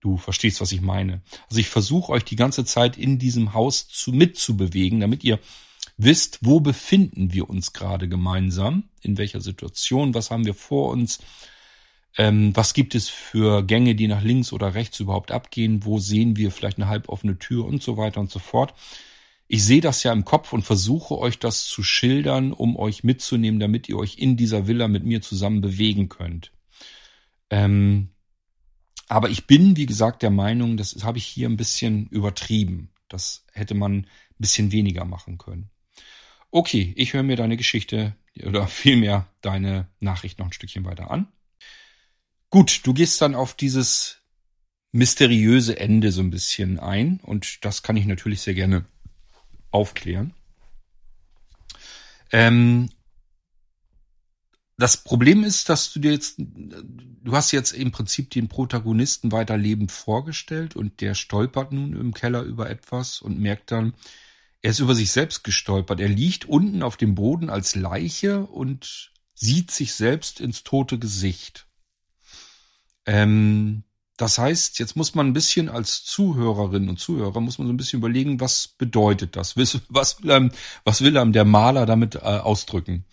du verstehst, was ich meine. Also ich versuche euch die ganze Zeit in diesem Haus zu mitzubewegen, damit ihr wisst, wo befinden wir uns gerade gemeinsam, in welcher Situation, was haben wir vor uns, ähm, was gibt es für Gänge, die nach links oder rechts überhaupt abgehen, wo sehen wir vielleicht eine halboffene Tür und so weiter und so fort. Ich sehe das ja im Kopf und versuche euch das zu schildern, um euch mitzunehmen, damit ihr euch in dieser Villa mit mir zusammen bewegen könnt. Ähm, aber ich bin, wie gesagt, der Meinung, das habe ich hier ein bisschen übertrieben. Das hätte man ein bisschen weniger machen können. Okay, ich höre mir deine Geschichte oder vielmehr deine Nachricht noch ein Stückchen weiter an. Gut, du gehst dann auf dieses mysteriöse Ende so ein bisschen ein und das kann ich natürlich sehr gerne aufklären. Ähm, das Problem ist, dass du dir jetzt, du hast jetzt im Prinzip den Protagonisten weiter lebend vorgestellt und der stolpert nun im Keller über etwas und merkt dann, er ist über sich selbst gestolpert. Er liegt unten auf dem Boden als Leiche und sieht sich selbst ins tote Gesicht. Ähm, das heißt, jetzt muss man ein bisschen als Zuhörerin und Zuhörer muss man so ein bisschen überlegen, was bedeutet das? Was will einem, was will einem der Maler damit äh, ausdrücken?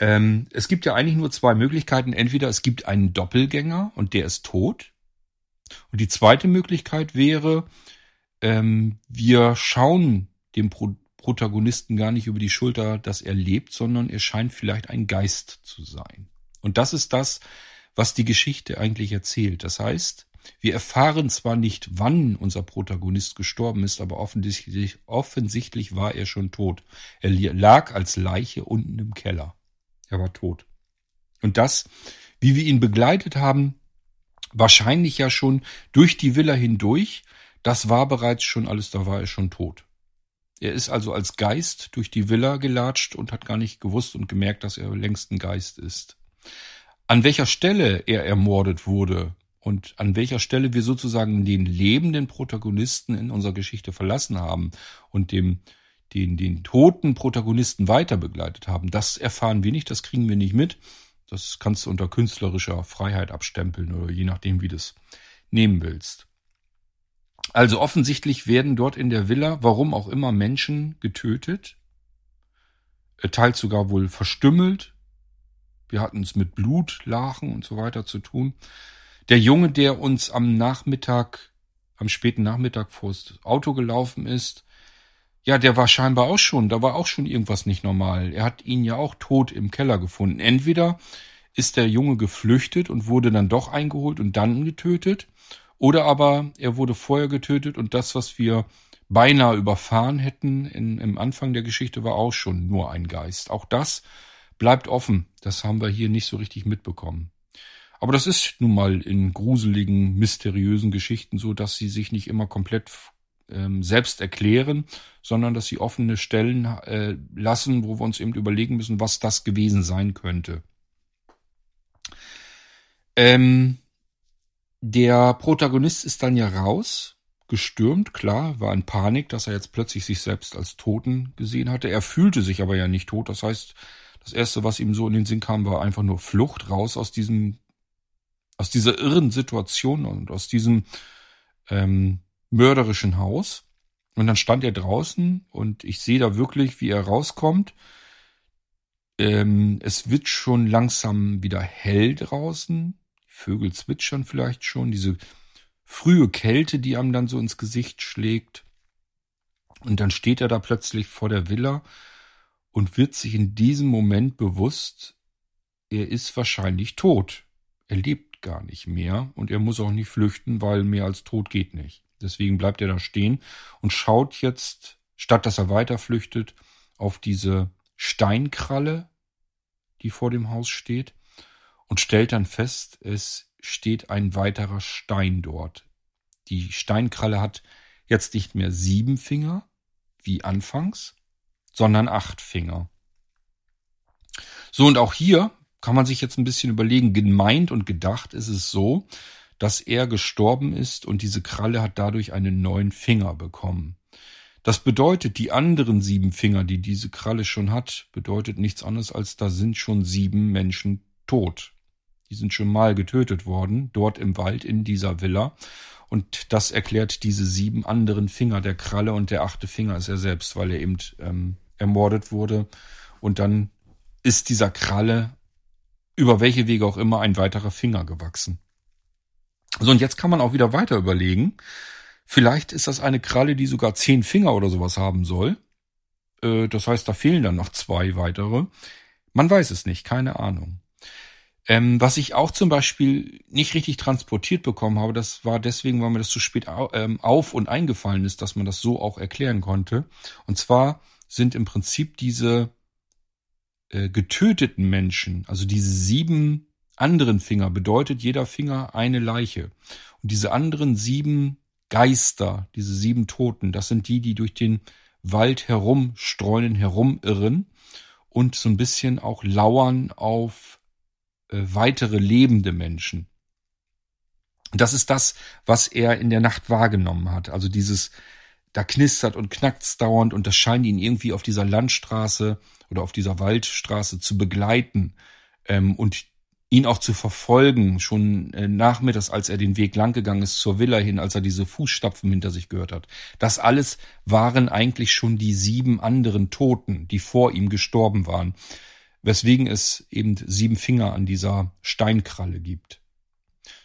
Ähm, es gibt ja eigentlich nur zwei Möglichkeiten. Entweder es gibt einen Doppelgänger und der ist tot. Und die zweite Möglichkeit wäre, ähm, wir schauen dem Pro Protagonisten gar nicht über die Schulter, dass er lebt, sondern er scheint vielleicht ein Geist zu sein. Und das ist das, was die Geschichte eigentlich erzählt. Das heißt, wir erfahren zwar nicht, wann unser Protagonist gestorben ist, aber offensichtlich, offensichtlich war er schon tot. Er lag als Leiche unten im Keller. Er war tot. Und das, wie wir ihn begleitet haben, wahrscheinlich ja schon durch die Villa hindurch, das war bereits schon alles, da war er schon tot. Er ist also als Geist durch die Villa gelatscht und hat gar nicht gewusst und gemerkt, dass er längst ein Geist ist. An welcher Stelle er ermordet wurde und an welcher Stelle wir sozusagen den lebenden Protagonisten in unserer Geschichte verlassen haben und dem den, den toten Protagonisten weiter begleitet haben. Das erfahren wir nicht, das kriegen wir nicht mit. Das kannst du unter künstlerischer Freiheit abstempeln oder je nachdem, wie du es nehmen willst. Also offensichtlich werden dort in der Villa, warum auch immer, Menschen getötet, äh, teils sogar wohl verstümmelt. Wir hatten es mit Blutlachen und so weiter zu tun. Der Junge, der uns am Nachmittag, am späten Nachmittag vors Auto gelaufen ist, ja, der war scheinbar auch schon, da war auch schon irgendwas nicht normal. Er hat ihn ja auch tot im Keller gefunden. Entweder ist der Junge geflüchtet und wurde dann doch eingeholt und dann getötet, oder aber er wurde vorher getötet und das, was wir beinahe überfahren hätten in, im Anfang der Geschichte, war auch schon nur ein Geist. Auch das bleibt offen. Das haben wir hier nicht so richtig mitbekommen. Aber das ist nun mal in gruseligen, mysteriösen Geschichten so, dass sie sich nicht immer komplett ähm, selbst erklären, sondern dass sie offene Stellen äh, lassen, wo wir uns eben überlegen müssen, was das gewesen sein könnte. Ähm, der Protagonist ist dann ja raus, gestürmt, klar, war in Panik, dass er jetzt plötzlich sich selbst als Toten gesehen hatte. Er fühlte sich aber ja nicht tot. Das heißt, das erste, was ihm so in den Sinn kam, war einfach nur Flucht raus aus diesem, aus dieser irren Situation und aus diesem ähm, mörderischen Haus. Und dann stand er draußen und ich sehe da wirklich, wie er rauskommt. Ähm, es wird schon langsam wieder hell draußen. Vögel zwitschern vielleicht schon. Diese frühe Kälte, die einem dann so ins Gesicht schlägt. Und dann steht er da plötzlich vor der Villa und wird sich in diesem Moment bewusst, er ist wahrscheinlich tot. Er lebt gar nicht mehr und er muss auch nicht flüchten, weil mehr als tot geht nicht. Deswegen bleibt er da stehen und schaut jetzt, statt dass er weiter flüchtet, auf diese Steinkralle, die vor dem Haus steht, und stellt dann fest, es steht ein weiterer Stein dort. Die Steinkralle hat jetzt nicht mehr sieben Finger, wie anfangs, sondern acht Finger. So, und auch hier kann man sich jetzt ein bisschen überlegen, gemeint und gedacht ist es so, dass er gestorben ist und diese Kralle hat dadurch einen neuen Finger bekommen. Das bedeutet, die anderen sieben Finger, die diese Kralle schon hat, bedeutet nichts anderes als da sind schon sieben Menschen tot. Die sind schon mal getötet worden, dort im Wald in dieser Villa. Und das erklärt diese sieben anderen Finger der Kralle und der achte Finger ist er selbst, weil er eben ähm, ermordet wurde. Und dann ist dieser Kralle über welche Wege auch immer ein weiterer Finger gewachsen. So, und jetzt kann man auch wieder weiter überlegen. Vielleicht ist das eine Kralle, die sogar zehn Finger oder sowas haben soll. Äh, das heißt, da fehlen dann noch zwei weitere. Man weiß es nicht, keine Ahnung. Ähm, was ich auch zum Beispiel nicht richtig transportiert bekommen habe, das war deswegen, weil mir das zu spät ähm, auf und eingefallen ist, dass man das so auch erklären konnte. Und zwar sind im Prinzip diese äh, getöteten Menschen, also diese sieben anderen Finger, bedeutet jeder Finger eine Leiche. Und diese anderen sieben Geister, diese sieben Toten, das sind die, die durch den Wald herumstreunen, herumirren und so ein bisschen auch lauern auf weitere lebende Menschen. Das ist das, was er in der Nacht wahrgenommen hat. Also dieses, da knistert und knackt's dauernd und das scheint ihn irgendwie auf dieser Landstraße oder auf dieser Waldstraße zu begleiten ähm, und ihn auch zu verfolgen, schon äh, nachmittags, als er den Weg langgegangen ist zur Villa hin, als er diese Fußstapfen hinter sich gehört hat. Das alles waren eigentlich schon die sieben anderen Toten, die vor ihm gestorben waren, weswegen es eben sieben Finger an dieser Steinkralle gibt.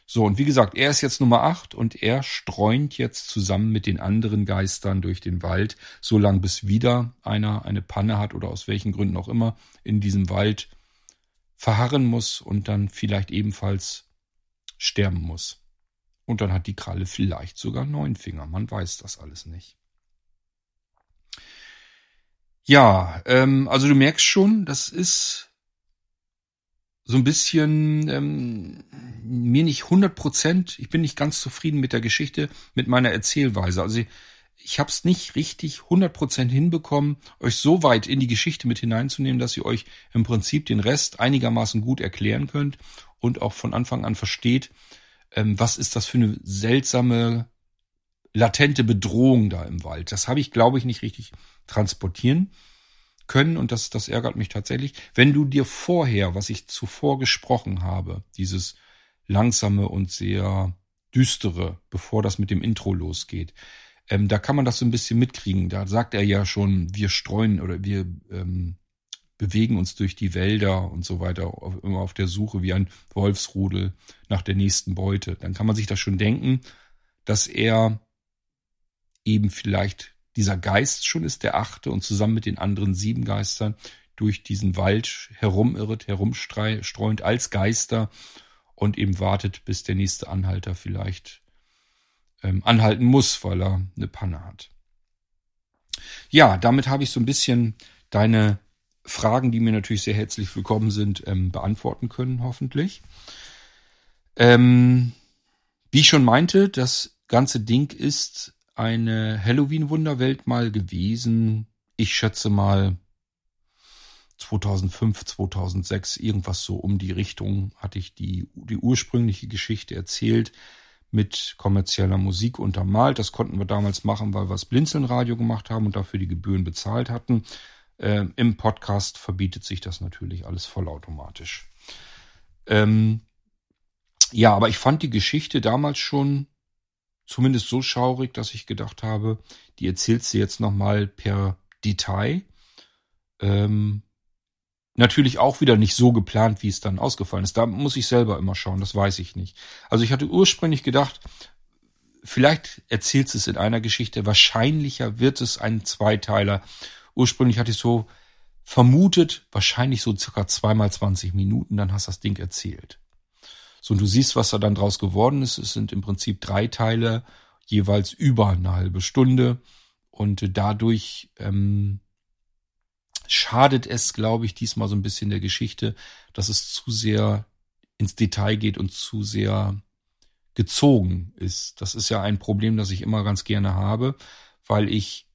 So, und wie gesagt, er ist jetzt Nummer acht und er streunt jetzt zusammen mit den anderen Geistern durch den Wald, so lang bis wieder einer eine Panne hat oder aus welchen Gründen auch immer in diesem Wald verharren muss und dann vielleicht ebenfalls sterben muss. Und dann hat die Kralle vielleicht sogar neun Finger. Man weiß das alles nicht. Ja, ähm, also du merkst schon, das ist so ein bisschen ähm, mir nicht hundert Prozent, ich bin nicht ganz zufrieden mit der Geschichte, mit meiner Erzählweise. Also ich, ich habe es nicht richtig hundert Prozent hinbekommen, euch so weit in die Geschichte mit hineinzunehmen, dass ihr euch im Prinzip den Rest einigermaßen gut erklären könnt und auch von Anfang an versteht, ähm, was ist das für eine seltsame, latente Bedrohung da im Wald. Das habe ich, glaube ich, nicht richtig transportieren können und das, das ärgert mich tatsächlich. Wenn du dir vorher, was ich zuvor gesprochen habe, dieses langsame und sehr düstere, bevor das mit dem Intro losgeht, ähm, da kann man das so ein bisschen mitkriegen. Da sagt er ja schon, wir streuen oder wir ähm, bewegen uns durch die Wälder und so weiter, auf, immer auf der Suche wie ein Wolfsrudel nach der nächsten Beute. Dann kann man sich das schon denken, dass er eben vielleicht dieser Geist schon ist, der achte, und zusammen mit den anderen sieben Geistern durch diesen Wald herumirrt, herumstreuend als Geister und eben wartet, bis der nächste Anhalter vielleicht ähm, anhalten muss, weil er eine Panne hat. Ja, damit habe ich so ein bisschen deine Fragen, die mir natürlich sehr herzlich willkommen sind, ähm, beantworten können, hoffentlich. Ähm, wie ich schon meinte, das ganze Ding ist eine Halloween-Wunderwelt mal gewesen. Ich schätze mal 2005, 2006, irgendwas so um die Richtung hatte ich die, die ursprüngliche Geschichte erzählt mit kommerzieller Musik untermalt. Das konnten wir damals machen, weil wir das Blinzelnradio gemacht haben und dafür die Gebühren bezahlt hatten. Ähm, Im Podcast verbietet sich das natürlich alles vollautomatisch. Ähm, ja, aber ich fand die Geschichte damals schon zumindest so schaurig, dass ich gedacht habe, die erzählst du jetzt nochmal per Detail. Ähm, natürlich auch wieder nicht so geplant, wie es dann ausgefallen ist. Da muss ich selber immer schauen, das weiß ich nicht. Also ich hatte ursprünglich gedacht, vielleicht erzählst du es in einer Geschichte, wahrscheinlicher wird es ein Zweiteiler. Ursprünglich hatte ich so vermutet, wahrscheinlich so circa zweimal 20 Minuten, dann hast du das Ding erzählt. So, und du siehst, was da dann draus geworden ist. Es sind im Prinzip drei Teile, jeweils über eine halbe Stunde. Und dadurch ähm, schadet es, glaube ich, diesmal so ein bisschen der Geschichte, dass es zu sehr ins Detail geht und zu sehr gezogen ist. Das ist ja ein Problem, das ich immer ganz gerne habe, weil ich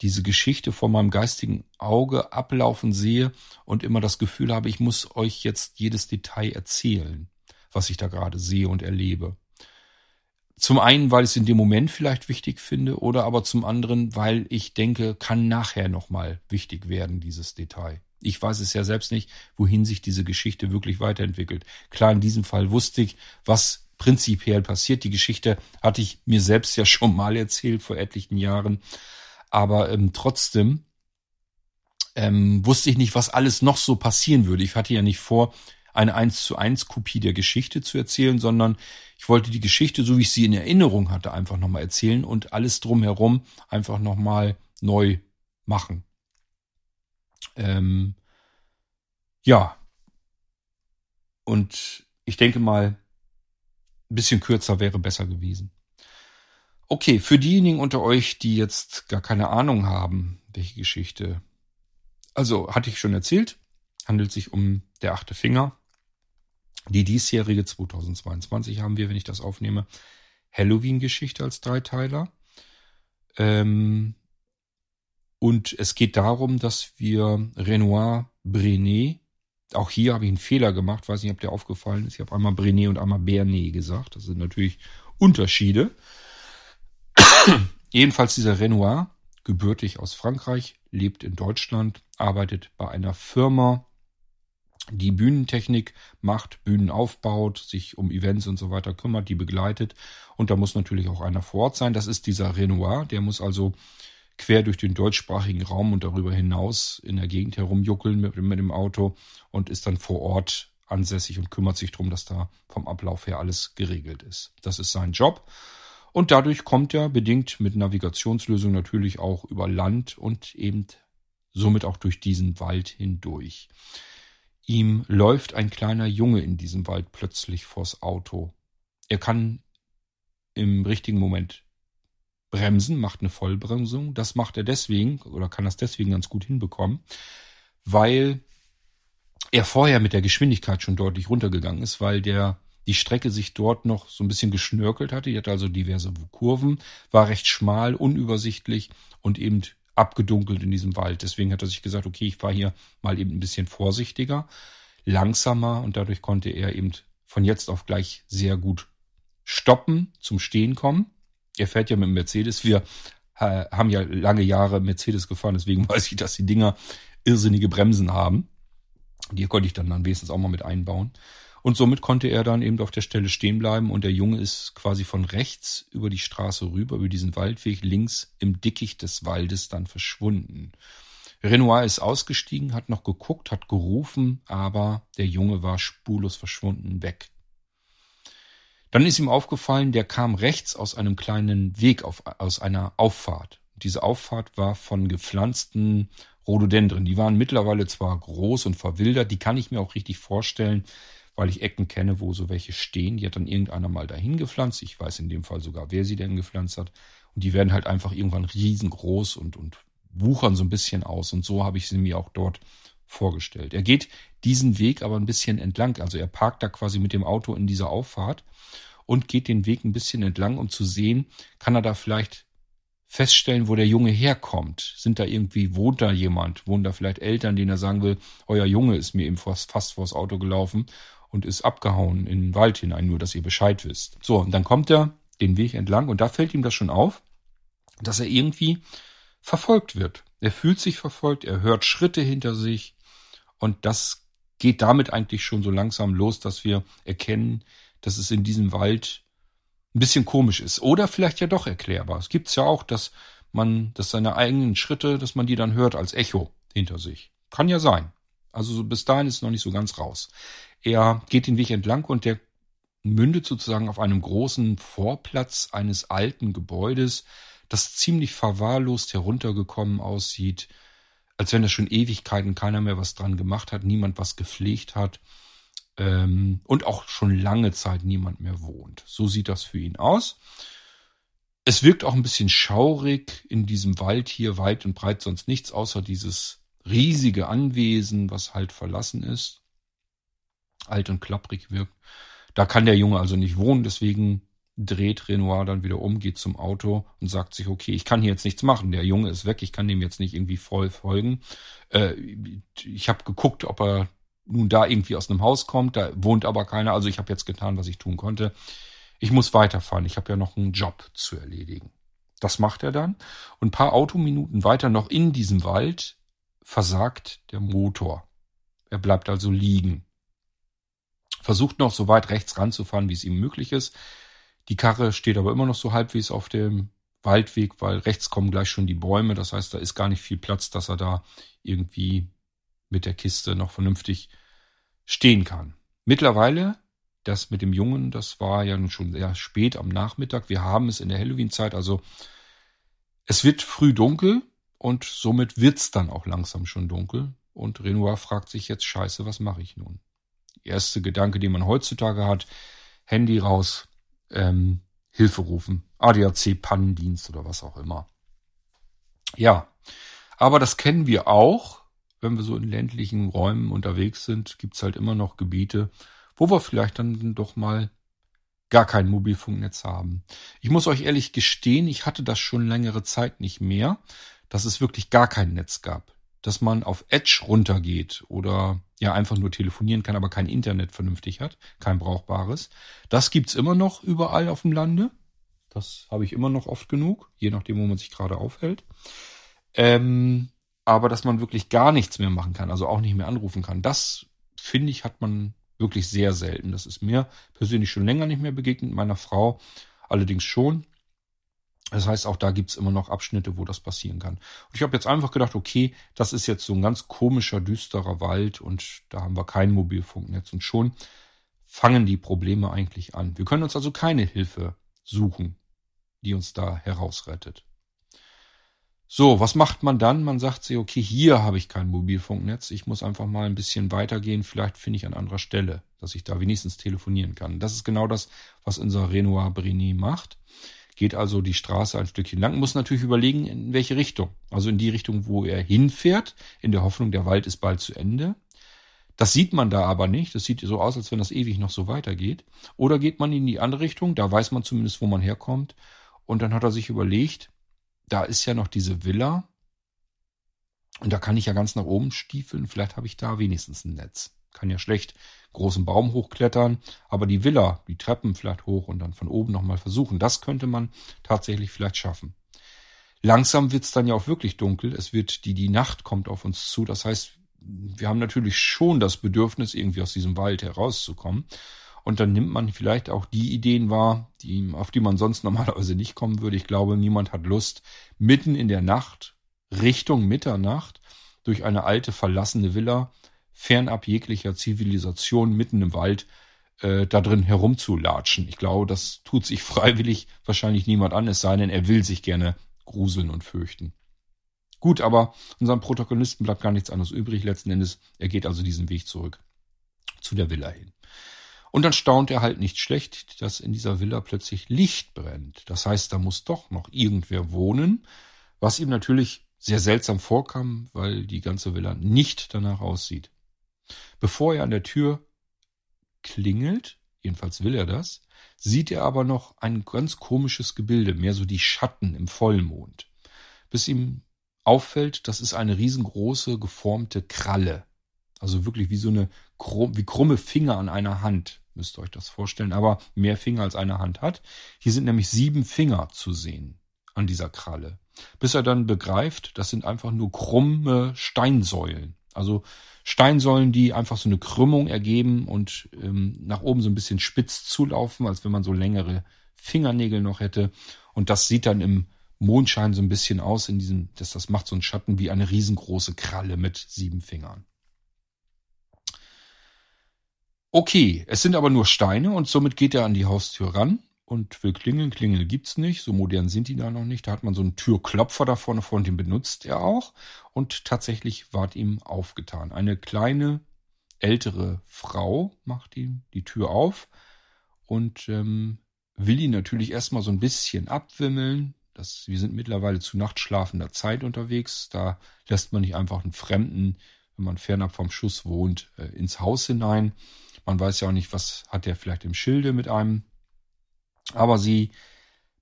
diese Geschichte vor meinem geistigen Auge ablaufen sehe und immer das Gefühl habe, ich muss euch jetzt jedes Detail erzählen was ich da gerade sehe und erlebe. zum einen, weil ich es in dem Moment vielleicht wichtig finde, oder aber zum anderen, weil ich denke, kann nachher nochmal wichtig werden, dieses Detail. Ich weiß es ja selbst nicht, wohin sich diese Geschichte wirklich weiterentwickelt. Klar, in diesem Fall wusste ich, was prinzipiell passiert. Die Geschichte hatte ich mir selbst ja schon mal erzählt vor etlichen Jahren. Aber ähm, trotzdem ähm, wusste ich nicht, was alles noch so passieren würde. Ich hatte ja nicht vor, eine 1 zu 1 Kopie der Geschichte zu erzählen, sondern ich wollte die Geschichte, so wie ich sie in Erinnerung hatte, einfach nochmal erzählen und alles drumherum einfach nochmal neu machen. Ähm, ja. Und ich denke mal, ein bisschen kürzer wäre besser gewesen. Okay, für diejenigen unter euch, die jetzt gar keine Ahnung haben, welche Geschichte. Also, hatte ich schon erzählt, handelt sich um der achte Finger. Die diesjährige 2022 haben wir, wenn ich das aufnehme, Halloween-Geschichte als Dreiteiler. Ähm, und es geht darum, dass wir Renoir Brenet, auch hier habe ich einen Fehler gemacht, weiß nicht, ob der aufgefallen ist. Ich habe einmal Brenet und einmal Bernet gesagt. Das sind natürlich Unterschiede. Jedenfalls dieser Renoir, gebürtig aus Frankreich, lebt in Deutschland, arbeitet bei einer Firma, die Bühnentechnik macht, Bühnen aufbaut, sich um Events und so weiter kümmert, die begleitet. Und da muss natürlich auch einer vor Ort sein. Das ist dieser Renoir. Der muss also quer durch den deutschsprachigen Raum und darüber hinaus in der Gegend herumjuckeln mit, mit dem Auto und ist dann vor Ort ansässig und kümmert sich darum, dass da vom Ablauf her alles geregelt ist. Das ist sein Job. Und dadurch kommt er bedingt mit Navigationslösungen natürlich auch über Land und eben somit auch durch diesen Wald hindurch. Ihm läuft ein kleiner Junge in diesem Wald plötzlich vors Auto. Er kann im richtigen Moment bremsen, macht eine Vollbremsung. Das macht er deswegen oder kann das deswegen ganz gut hinbekommen, weil er vorher mit der Geschwindigkeit schon deutlich runtergegangen ist, weil der die Strecke sich dort noch so ein bisschen geschnörkelt hatte. Die hatte also diverse Kurven, war recht schmal, unübersichtlich und eben abgedunkelt in diesem Wald. Deswegen hat er sich gesagt, okay, ich fahre hier mal eben ein bisschen vorsichtiger, langsamer und dadurch konnte er eben von jetzt auf gleich sehr gut stoppen, zum Stehen kommen. Er fährt ja mit dem Mercedes. Wir äh, haben ja lange Jahre Mercedes gefahren, deswegen weiß ich, dass die Dinger irrsinnige Bremsen haben. Die konnte ich dann, dann wenigstens auch mal mit einbauen. Und somit konnte er dann eben auf der Stelle stehen bleiben und der Junge ist quasi von rechts über die Straße rüber, über diesen Waldweg, links im Dickicht des Waldes dann verschwunden. Renoir ist ausgestiegen, hat noch geguckt, hat gerufen, aber der Junge war spurlos verschwunden weg. Dann ist ihm aufgefallen, der kam rechts aus einem kleinen Weg, auf, aus einer Auffahrt. Diese Auffahrt war von gepflanzten Rhododendren. Die waren mittlerweile zwar groß und verwildert, die kann ich mir auch richtig vorstellen, weil ich Ecken kenne, wo so welche stehen. Die hat dann irgendeiner mal dahin gepflanzt. Ich weiß in dem Fall sogar, wer sie denn gepflanzt hat. Und die werden halt einfach irgendwann riesengroß und, und wuchern so ein bisschen aus. Und so habe ich sie mir auch dort vorgestellt. Er geht diesen Weg aber ein bisschen entlang. Also er parkt da quasi mit dem Auto in dieser Auffahrt und geht den Weg ein bisschen entlang, um zu sehen, kann er da vielleicht feststellen, wo der Junge herkommt. Sind da irgendwie, wohnt da jemand? Wohnen da vielleicht Eltern, denen er sagen will, euer Junge ist mir eben fast, fast vors Auto gelaufen und ist abgehauen in den Wald hinein, nur dass ihr Bescheid wisst. So, und dann kommt er den Weg entlang und da fällt ihm das schon auf, dass er irgendwie verfolgt wird. Er fühlt sich verfolgt, er hört Schritte hinter sich und das geht damit eigentlich schon so langsam los, dass wir erkennen, dass es in diesem Wald ein bisschen komisch ist. Oder vielleicht ja doch erklärbar. Es gibt ja auch, dass man, dass seine eigenen Schritte, dass man die dann hört als Echo hinter sich. Kann ja sein. Also bis dahin ist noch nicht so ganz raus. Er geht den Weg entlang und der mündet sozusagen auf einem großen Vorplatz eines alten Gebäudes, das ziemlich verwahrlost heruntergekommen aussieht, als wenn da schon Ewigkeiten keiner mehr was dran gemacht hat, niemand was gepflegt hat ähm, und auch schon lange Zeit niemand mehr wohnt. So sieht das für ihn aus. Es wirkt auch ein bisschen schaurig in diesem Wald hier, weit und breit sonst nichts, außer dieses riesige Anwesen, was halt verlassen ist, alt und klapprig wirkt. Da kann der Junge also nicht wohnen, deswegen dreht Renoir dann wieder um, geht zum Auto und sagt sich, okay, ich kann hier jetzt nichts machen. Der Junge ist weg, ich kann dem jetzt nicht irgendwie voll folgen. Äh, ich habe geguckt, ob er nun da irgendwie aus einem Haus kommt, da wohnt aber keiner, also ich habe jetzt getan, was ich tun konnte. Ich muss weiterfahren. Ich habe ja noch einen Job zu erledigen. Das macht er dann. Und ein paar Autominuten weiter noch in diesem Wald versagt der Motor. Er bleibt also liegen. Versucht noch so weit rechts ranzufahren, wie es ihm möglich ist. Die Karre steht aber immer noch so halbwegs auf dem Waldweg, weil rechts kommen gleich schon die Bäume. Das heißt, da ist gar nicht viel Platz, dass er da irgendwie mit der Kiste noch vernünftig stehen kann. Mittlerweile, das mit dem Jungen, das war ja nun schon sehr spät am Nachmittag. Wir haben es in der Halloween-Zeit, also es wird früh dunkel und somit wird's dann auch langsam schon dunkel. Und Renoir fragt sich jetzt, scheiße, was mache ich nun? Erste Gedanke, den man heutzutage hat, Handy raus, ähm, Hilfe rufen, ADAC-Pannendienst oder was auch immer. Ja, aber das kennen wir auch, wenn wir so in ländlichen Räumen unterwegs sind, gibt's halt immer noch Gebiete, wo wir vielleicht dann doch mal gar kein Mobilfunknetz haben. Ich muss euch ehrlich gestehen, ich hatte das schon längere Zeit nicht mehr, dass es wirklich gar kein Netz gab. Dass man auf Edge runtergeht oder ja einfach nur telefonieren kann, aber kein Internet vernünftig hat, kein brauchbares. Das gibt's immer noch überall auf dem Lande. Das habe ich immer noch oft genug, je nachdem, wo man sich gerade aufhält. Ähm, aber dass man wirklich gar nichts mehr machen kann, also auch nicht mehr anrufen kann, das finde ich, hat man wirklich sehr selten. Das ist mir persönlich schon länger nicht mehr begegnet, meiner Frau allerdings schon. Das heißt, auch da gibt's immer noch Abschnitte, wo das passieren kann. Und ich habe jetzt einfach gedacht, okay, das ist jetzt so ein ganz komischer, düsterer Wald und da haben wir kein Mobilfunknetz und schon fangen die Probleme eigentlich an. Wir können uns also keine Hilfe suchen, die uns da herausrettet. So, was macht man dann? Man sagt sich, okay, hier habe ich kein Mobilfunknetz. Ich muss einfach mal ein bisschen weitergehen. Vielleicht finde ich an anderer Stelle, dass ich da wenigstens telefonieren kann. Das ist genau das, was unser Renoir Brigny macht geht also die Straße ein Stückchen lang, muss natürlich überlegen, in welche Richtung. Also in die Richtung, wo er hinfährt, in der Hoffnung, der Wald ist bald zu Ende. Das sieht man da aber nicht. Das sieht so aus, als wenn das ewig noch so weitergeht. Oder geht man in die andere Richtung, da weiß man zumindest, wo man herkommt. Und dann hat er sich überlegt, da ist ja noch diese Villa. Und da kann ich ja ganz nach oben stiefeln. Vielleicht habe ich da wenigstens ein Netz. Kann ja schlecht großen Baum hochklettern, aber die Villa, die Treppen vielleicht hoch und dann von oben nochmal versuchen, das könnte man tatsächlich vielleicht schaffen. Langsam wird's dann ja auch wirklich dunkel. Es wird die, die Nacht kommt auf uns zu. Das heißt, wir haben natürlich schon das Bedürfnis, irgendwie aus diesem Wald herauszukommen. Und dann nimmt man vielleicht auch die Ideen wahr, die, auf die man sonst normalerweise nicht kommen würde. Ich glaube, niemand hat Lust, mitten in der Nacht, Richtung Mitternacht, durch eine alte verlassene Villa fernab jeglicher Zivilisation mitten im Wald äh, da drin herumzulatschen. Ich glaube, das tut sich freiwillig wahrscheinlich niemand an, es sei denn, er will sich gerne gruseln und fürchten. Gut, aber unserem Protagonisten bleibt gar nichts anderes übrig. Letzten Endes, er geht also diesen Weg zurück zu der Villa hin. Und dann staunt er halt nicht schlecht, dass in dieser Villa plötzlich Licht brennt. Das heißt, da muss doch noch irgendwer wohnen, was ihm natürlich sehr seltsam vorkam, weil die ganze Villa nicht danach aussieht. Bevor er an der Tür klingelt, jedenfalls will er das, sieht er aber noch ein ganz komisches Gebilde, mehr so die Schatten im Vollmond. Bis ihm auffällt, das ist eine riesengroße geformte Kralle. Also wirklich wie so eine wie krumme Finger an einer Hand, müsst ihr euch das vorstellen, aber mehr Finger als eine Hand hat. Hier sind nämlich sieben Finger zu sehen an dieser Kralle. Bis er dann begreift, das sind einfach nur krumme Steinsäulen. Also Steinsäulen, die einfach so eine Krümmung ergeben und ähm, nach oben so ein bisschen spitz zulaufen, als wenn man so längere Fingernägel noch hätte. Und das sieht dann im Mondschein so ein bisschen aus in diesem, dass das macht so einen Schatten wie eine riesengroße Kralle mit sieben Fingern. Okay, es sind aber nur Steine und somit geht er an die Haustür ran und will klingeln. Klingel gibt's nicht, so modern sind die da noch nicht. Da hat man so einen Türklopfer da vorne vor und den benutzt er auch. Und tatsächlich ward ihm aufgetan. Eine kleine, ältere Frau macht ihm die Tür auf und ähm, will ihn natürlich erstmal so ein bisschen abwimmeln. Das, wir sind mittlerweile zu nachtschlafender Zeit unterwegs. Da lässt man nicht einfach einen Fremden, wenn man fernab vom Schuss wohnt, äh, ins Haus hinein. Man weiß ja auch nicht, was hat der vielleicht im Schilde mit einem. Aber sie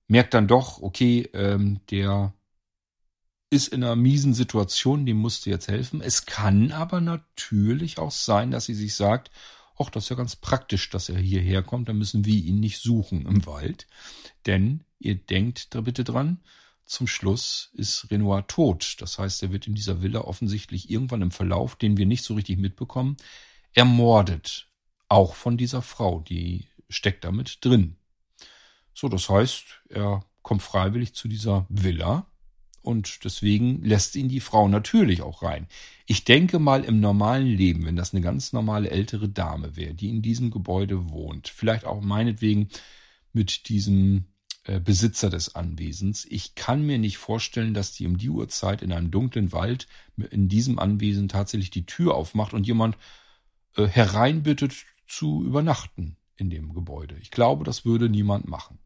merkt dann doch, okay, ähm, der ist in einer miesen Situation, dem musst du jetzt helfen. Es kann aber natürlich auch sein, dass sie sich sagt, ach, das ist ja ganz praktisch, dass er hierher kommt, dann müssen wir ihn nicht suchen im Wald. Denn ihr denkt da bitte dran, zum Schluss ist Renoir tot. Das heißt, er wird in dieser Villa offensichtlich irgendwann im Verlauf, den wir nicht so richtig mitbekommen, ermordet. Auch von dieser Frau, die steckt damit drin. So, das heißt, er kommt freiwillig zu dieser Villa und deswegen lässt ihn die Frau natürlich auch rein. Ich denke mal im normalen Leben, wenn das eine ganz normale ältere Dame wäre, die in diesem Gebäude wohnt, vielleicht auch meinetwegen mit diesem äh, Besitzer des Anwesens. Ich kann mir nicht vorstellen, dass die um die Uhrzeit in einem dunklen Wald in diesem Anwesen tatsächlich die Tür aufmacht und jemand äh, hereinbittet zu übernachten in dem Gebäude. Ich glaube, das würde niemand machen.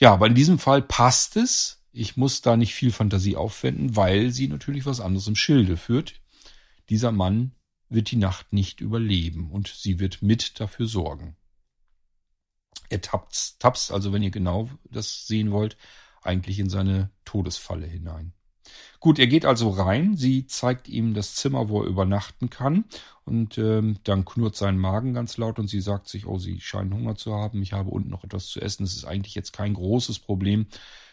Ja, aber in diesem Fall passt es, ich muss da nicht viel Fantasie aufwenden, weil sie natürlich was anderes im Schilde führt. Dieser Mann wird die Nacht nicht überleben und sie wird mit dafür sorgen. Er tapst, tapst also, wenn ihr genau das sehen wollt, eigentlich in seine Todesfalle hinein. Gut, er geht also rein. Sie zeigt ihm das Zimmer, wo er übernachten kann. Und ähm, dann knurrt sein Magen ganz laut und sie sagt sich, oh, sie scheinen Hunger zu haben. Ich habe unten noch etwas zu essen. Es ist eigentlich jetzt kein großes Problem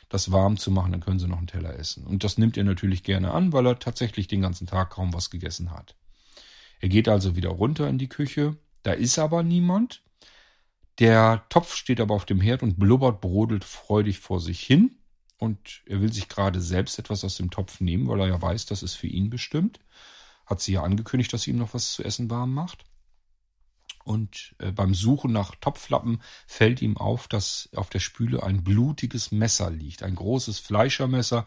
das warm zu machen, dann können sie noch einen Teller essen. Und das nimmt er natürlich gerne an, weil er tatsächlich den ganzen Tag kaum was gegessen hat. Er geht also wieder runter in die Küche. Da ist aber niemand. Der Topf steht aber auf dem Herd und blubbert, brodelt freudig vor sich hin. Und er will sich gerade selbst etwas aus dem Topf nehmen, weil er ja weiß, das ist für ihn bestimmt. Hat sie ja angekündigt, dass sie ihm noch was zu essen warm macht. Und äh, beim Suchen nach Topflappen fällt ihm auf, dass auf der Spüle ein blutiges Messer liegt, ein großes Fleischermesser.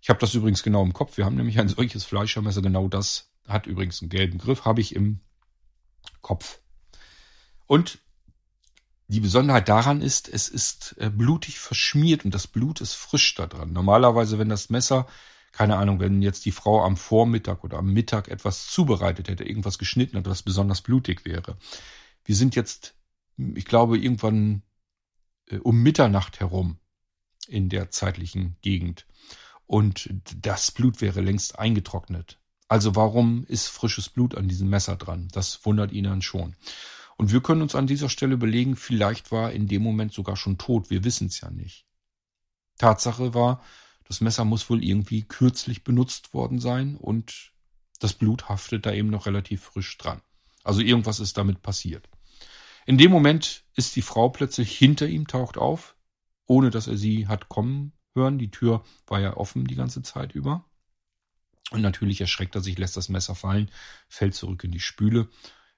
Ich habe das übrigens genau im Kopf. Wir haben nämlich ein solches Fleischermesser, genau das hat übrigens einen gelben Griff, habe ich im Kopf. Und die Besonderheit daran ist, es ist äh, blutig verschmiert und das Blut ist frisch da dran. Normalerweise, wenn das Messer keine Ahnung, wenn jetzt die Frau am Vormittag oder am Mittag etwas zubereitet hätte, irgendwas geschnitten hat, was besonders blutig wäre. Wir sind jetzt, ich glaube, irgendwann äh, um Mitternacht herum in der zeitlichen Gegend. Und das Blut wäre längst eingetrocknet. Also warum ist frisches Blut an diesem Messer dran? Das wundert ihn dann schon. Und wir können uns an dieser Stelle überlegen, vielleicht war er in dem Moment sogar schon tot. Wir wissen es ja nicht. Tatsache war, das Messer muss wohl irgendwie kürzlich benutzt worden sein und das Blut haftet da eben noch relativ frisch dran. Also irgendwas ist damit passiert. In dem Moment ist die Frau plötzlich hinter ihm, taucht auf, ohne dass er sie hat kommen hören. Die Tür war ja offen die ganze Zeit über. Und natürlich erschreckt er sich, lässt das Messer fallen, fällt zurück in die Spüle.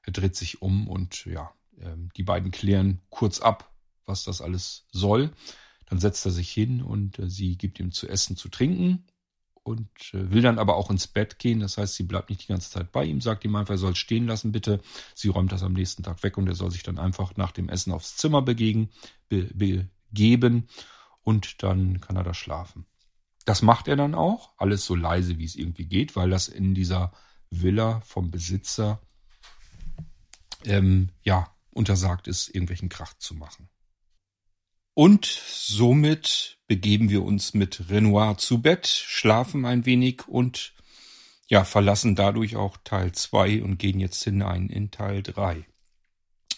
Er dreht sich um und ja, ähm, die beiden klären kurz ab, was das alles soll. Dann setzt er sich hin und äh, sie gibt ihm zu essen, zu trinken und äh, will dann aber auch ins Bett gehen. Das heißt, sie bleibt nicht die ganze Zeit bei ihm, sagt ihm einfach, er soll stehen lassen, bitte. Sie räumt das am nächsten Tag weg und er soll sich dann einfach nach dem Essen aufs Zimmer begegen, be, begeben und dann kann er da schlafen. Das macht er dann auch, alles so leise, wie es irgendwie geht, weil das in dieser Villa vom Besitzer ähm, ja untersagt ist, irgendwelchen Krach zu machen. Und somit begeben wir uns mit Renoir zu Bett, schlafen ein wenig und ja, verlassen dadurch auch Teil 2 und gehen jetzt hinein in Teil 3.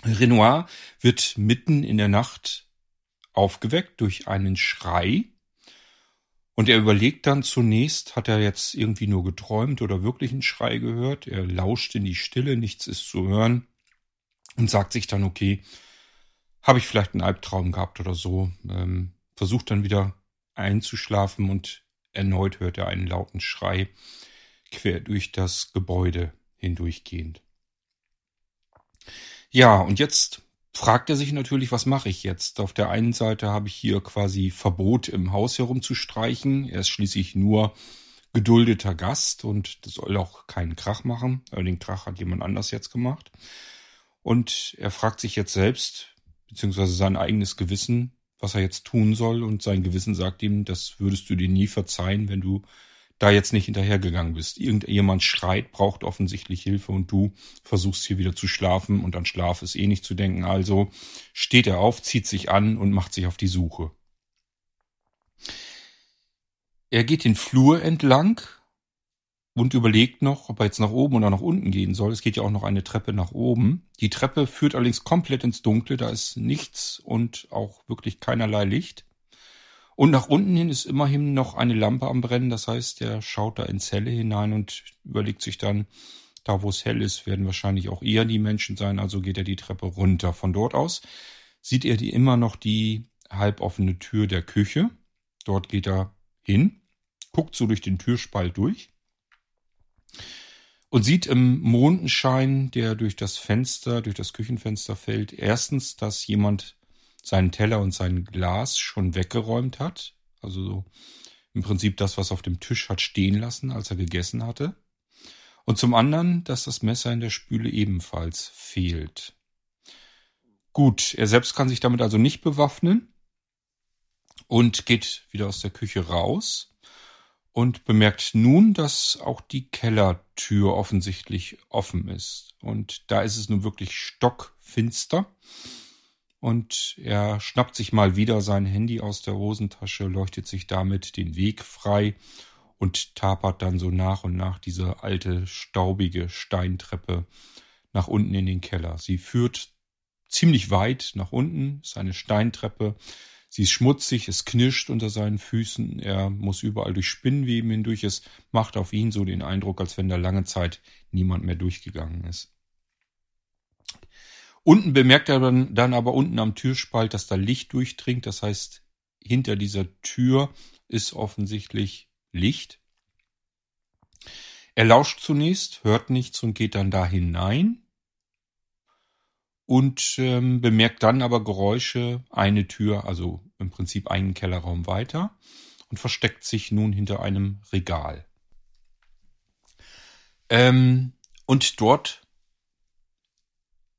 Renoir wird mitten in der Nacht aufgeweckt durch einen Schrei und er überlegt dann zunächst, hat er jetzt irgendwie nur geträumt oder wirklich einen Schrei gehört? Er lauscht in die Stille, nichts ist zu hören und sagt sich dann, okay, habe ich vielleicht einen Albtraum gehabt oder so. Ähm, versucht dann wieder einzuschlafen und erneut hört er einen lauten Schrei quer durch das Gebäude hindurchgehend. Ja, und jetzt fragt er sich natürlich, was mache ich jetzt? Auf der einen Seite habe ich hier quasi Verbot im Haus herumzustreichen. Er ist schließlich nur geduldeter Gast und das soll auch keinen Krach machen. Den Krach hat jemand anders jetzt gemacht. Und er fragt sich jetzt selbst, beziehungsweise sein eigenes Gewissen, was er jetzt tun soll. Und sein Gewissen sagt ihm, das würdest du dir nie verzeihen, wenn du da jetzt nicht hinterhergegangen bist. Irgendjemand schreit, braucht offensichtlich Hilfe und du versuchst hier wieder zu schlafen und an Schlaf ist eh nicht zu denken. Also steht er auf, zieht sich an und macht sich auf die Suche. Er geht den Flur entlang und überlegt noch, ob er jetzt nach oben oder nach unten gehen soll. Es geht ja auch noch eine Treppe nach oben. Die Treppe führt allerdings komplett ins Dunkle, da ist nichts und auch wirklich keinerlei Licht. Und nach unten hin ist immerhin noch eine Lampe am Brennen, das heißt, er schaut da in Zelle hinein und überlegt sich dann, da wo es hell ist, werden wahrscheinlich auch eher die Menschen sein, also geht er die Treppe runter. Von dort aus sieht er die immer noch die halboffene Tür der Küche. Dort geht er hin, guckt so durch den Türspalt durch und sieht im Mondenschein, der durch das Fenster, durch das Küchenfenster fällt, erstens, dass jemand seinen Teller und sein Glas schon weggeräumt hat. Also so im Prinzip das, was auf dem Tisch hat stehen lassen, als er gegessen hatte. Und zum anderen, dass das Messer in der Spüle ebenfalls fehlt. Gut, er selbst kann sich damit also nicht bewaffnen und geht wieder aus der Küche raus und bemerkt nun, dass auch die Kellertür offensichtlich offen ist. Und da ist es nun wirklich stockfinster. Und er schnappt sich mal wieder sein Handy aus der Hosentasche, leuchtet sich damit den Weg frei und tapert dann so nach und nach diese alte, staubige Steintreppe nach unten in den Keller. Sie führt ziemlich weit nach unten, ist eine Steintreppe, Sie ist schmutzig, es knirscht unter seinen Füßen, er muss überall durch Spinnweben hindurch. Es macht auf ihn so den Eindruck, als wenn da lange Zeit niemand mehr durchgegangen ist. Unten bemerkt er dann, dann aber unten am Türspalt, dass da Licht durchdringt. Das heißt, hinter dieser Tür ist offensichtlich Licht. Er lauscht zunächst, hört nichts und geht dann da hinein und ähm, bemerkt dann aber Geräusche, eine Tür, also im Prinzip einen Kellerraum weiter und versteckt sich nun hinter einem Regal. Ähm, und dort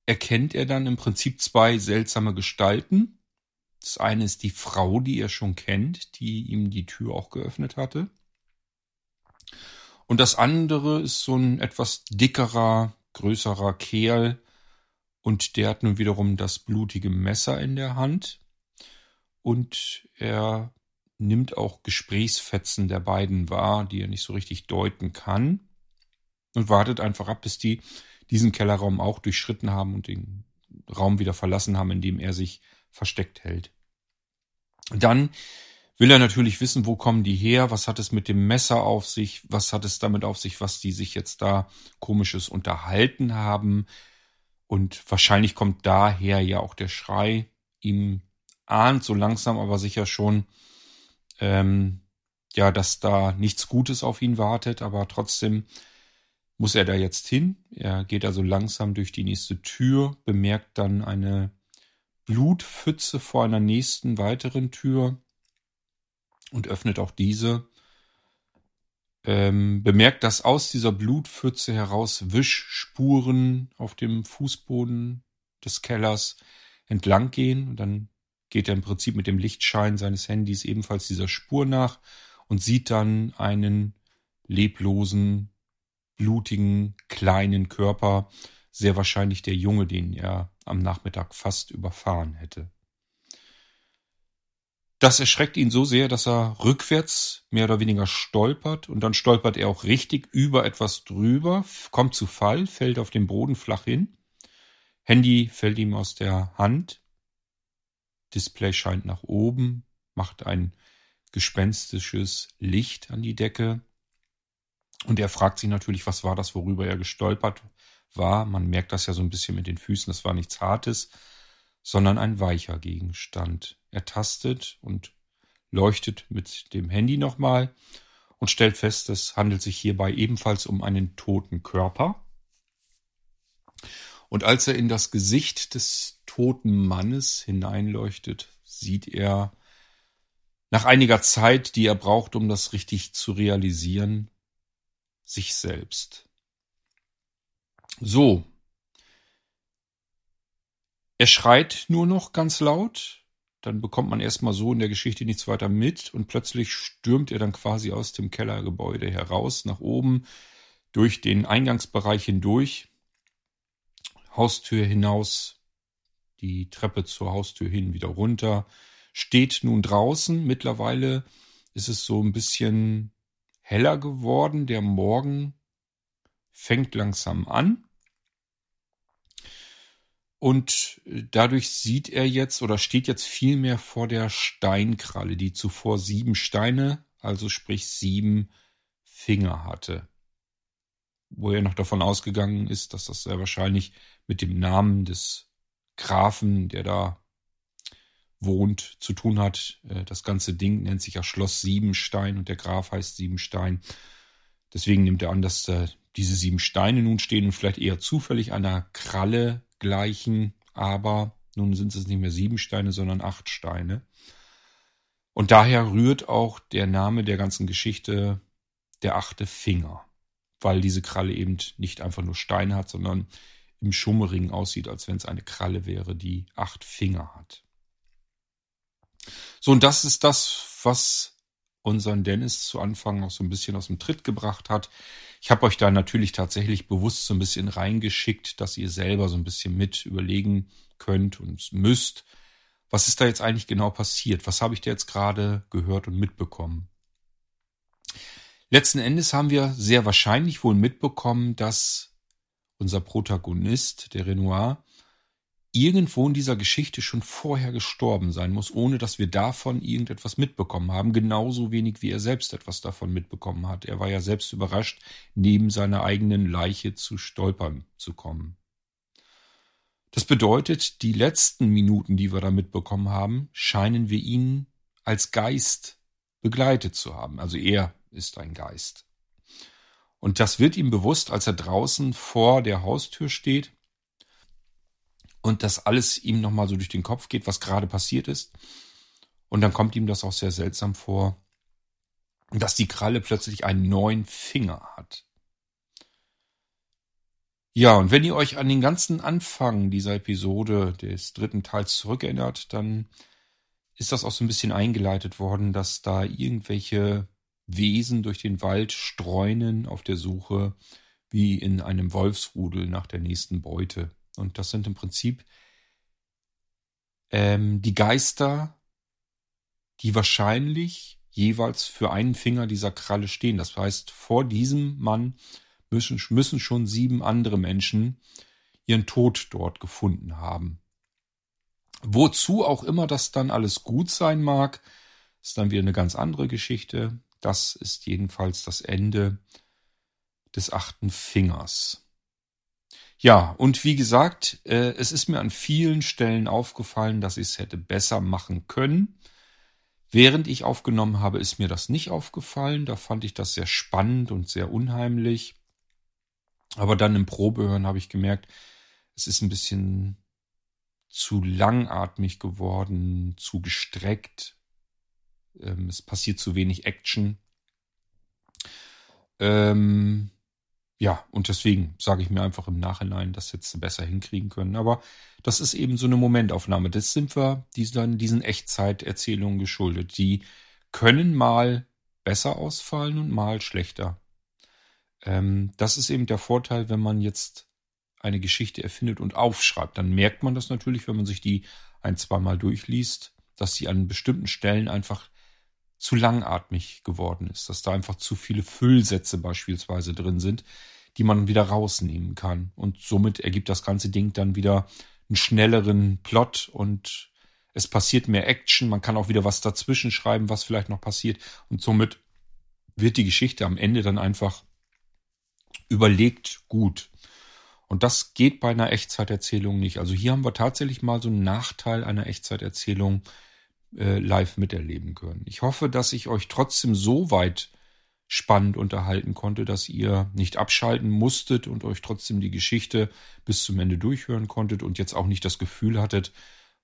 erkennt er dann im Prinzip zwei seltsame Gestalten. Das eine ist die Frau, die er schon kennt, die ihm die Tür auch geöffnet hatte. Und das andere ist so ein etwas dickerer, größerer Kerl, und der hat nun wiederum das blutige Messer in der Hand. Und er nimmt auch Gesprächsfetzen der beiden wahr, die er nicht so richtig deuten kann. Und wartet einfach ab, bis die diesen Kellerraum auch durchschritten haben und den Raum wieder verlassen haben, in dem er sich versteckt hält. Dann will er natürlich wissen, wo kommen die her, was hat es mit dem Messer auf sich, was hat es damit auf sich, was die sich jetzt da komisches unterhalten haben, und wahrscheinlich kommt daher ja auch der Schrei. Ihm ahnt so langsam aber sicher schon, ähm, ja, dass da nichts Gutes auf ihn wartet, aber trotzdem muss er da jetzt hin. Er geht also langsam durch die nächste Tür, bemerkt dann eine Blutpfütze vor einer nächsten weiteren Tür und öffnet auch diese ähm, bemerkt, dass aus dieser Blutpfütze heraus Wischspuren auf dem Fußboden des Kellers entlang gehen. Und dann geht er im Prinzip mit dem Lichtschein seines Handys ebenfalls dieser Spur nach und sieht dann einen leblosen, blutigen, kleinen Körper, sehr wahrscheinlich der Junge, den er am Nachmittag fast überfahren hätte. Das erschreckt ihn so sehr, dass er rückwärts mehr oder weniger stolpert und dann stolpert er auch richtig über etwas drüber, kommt zu Fall, fällt auf den Boden flach hin. Handy fällt ihm aus der Hand. Display scheint nach oben, macht ein gespenstisches Licht an die Decke. Und er fragt sich natürlich, was war das, worüber er gestolpert war. Man merkt das ja so ein bisschen mit den Füßen, das war nichts Hartes, sondern ein weicher Gegenstand. Er tastet und leuchtet mit dem Handy nochmal und stellt fest, es handelt sich hierbei ebenfalls um einen toten Körper. Und als er in das Gesicht des toten Mannes hineinleuchtet, sieht er nach einiger Zeit, die er braucht, um das richtig zu realisieren, sich selbst. So, er schreit nur noch ganz laut, dann bekommt man erstmal so in der Geschichte nichts weiter mit und plötzlich stürmt er dann quasi aus dem Kellergebäude heraus, nach oben, durch den Eingangsbereich hindurch, Haustür hinaus, die Treppe zur Haustür hin wieder runter, steht nun draußen. Mittlerweile ist es so ein bisschen heller geworden. Der Morgen fängt langsam an. Und dadurch sieht er jetzt oder steht jetzt viel mehr vor der Steinkralle, die zuvor sieben Steine, also sprich sieben Finger hatte. Wo er noch davon ausgegangen ist, dass das sehr wahrscheinlich mit dem Namen des Grafen, der da wohnt, zu tun hat. Äh, das ganze Ding nennt sich ja Schloss Siebenstein und der Graf heißt Siebenstein. Deswegen nimmt er an, dass da diese sieben Steine nun stehen und vielleicht eher zufällig einer Kralle gleichen, aber nun sind es nicht mehr sieben Steine, sondern acht Steine. Und daher rührt auch der Name der ganzen Geschichte der achte Finger, weil diese Kralle eben nicht einfach nur Steine hat, sondern im Schummering aussieht, als wenn es eine Kralle wäre, die acht Finger hat. So, und das ist das, was unseren Dennis zu Anfang noch so ein bisschen aus dem Tritt gebracht hat. Ich habe euch da natürlich tatsächlich bewusst so ein bisschen reingeschickt, dass ihr selber so ein bisschen mit überlegen könnt und müsst. Was ist da jetzt eigentlich genau passiert? Was habe ich da jetzt gerade gehört und mitbekommen? Letzten Endes haben wir sehr wahrscheinlich wohl mitbekommen, dass unser Protagonist, der Renoir, irgendwo in dieser Geschichte schon vorher gestorben sein muss, ohne dass wir davon irgendetwas mitbekommen haben, genauso wenig wie er selbst etwas davon mitbekommen hat. Er war ja selbst überrascht, neben seiner eigenen Leiche zu stolpern zu kommen. Das bedeutet, die letzten Minuten, die wir da mitbekommen haben, scheinen wir ihn als Geist begleitet zu haben. Also er ist ein Geist. Und das wird ihm bewusst, als er draußen vor der Haustür steht und das alles ihm nochmal so durch den Kopf geht, was gerade passiert ist. Und dann kommt ihm das auch sehr seltsam vor, dass die Kralle plötzlich einen neuen Finger hat. Ja, und wenn ihr euch an den ganzen Anfang dieser Episode des dritten Teils zurückerinnert, dann ist das auch so ein bisschen eingeleitet worden, dass da irgendwelche Wesen durch den Wald streunen auf der Suche wie in einem Wolfsrudel nach der nächsten Beute. Und das sind im Prinzip ähm, die Geister, die wahrscheinlich jeweils für einen Finger dieser Kralle stehen. Das heißt, vor diesem Mann müssen, müssen schon sieben andere Menschen ihren Tod dort gefunden haben. Wozu auch immer das dann alles gut sein mag, ist dann wieder eine ganz andere Geschichte. Das ist jedenfalls das Ende des achten Fingers. Ja, und wie gesagt, äh, es ist mir an vielen Stellen aufgefallen, dass ich es hätte besser machen können. Während ich aufgenommen habe, ist mir das nicht aufgefallen. Da fand ich das sehr spannend und sehr unheimlich. Aber dann im Probehören habe ich gemerkt, es ist ein bisschen zu langatmig geworden, zu gestreckt. Ähm, es passiert zu wenig Action. Ähm, ja, und deswegen sage ich mir einfach im Nachhinein, dass jetzt besser hinkriegen können. Aber das ist eben so eine Momentaufnahme. Das sind wir diesen, diesen Echtzeiterzählungen geschuldet. Die können mal besser ausfallen und mal schlechter. Ähm, das ist eben der Vorteil, wenn man jetzt eine Geschichte erfindet und aufschreibt. Dann merkt man das natürlich, wenn man sich die ein, zweimal durchliest, dass sie an bestimmten Stellen einfach zu langatmig geworden ist, dass da einfach zu viele Füllsätze beispielsweise drin sind, die man wieder rausnehmen kann. Und somit ergibt das ganze Ding dann wieder einen schnelleren Plot und es passiert mehr Action. Man kann auch wieder was dazwischen schreiben, was vielleicht noch passiert. Und somit wird die Geschichte am Ende dann einfach überlegt gut. Und das geht bei einer Echtzeiterzählung nicht. Also hier haben wir tatsächlich mal so einen Nachteil einer Echtzeiterzählung, äh, live miterleben können. Ich hoffe, dass ich euch trotzdem so weit spannend unterhalten konnte, dass ihr nicht abschalten musstet und euch trotzdem die Geschichte bis zum Ende durchhören konntet und jetzt auch nicht das Gefühl hattet,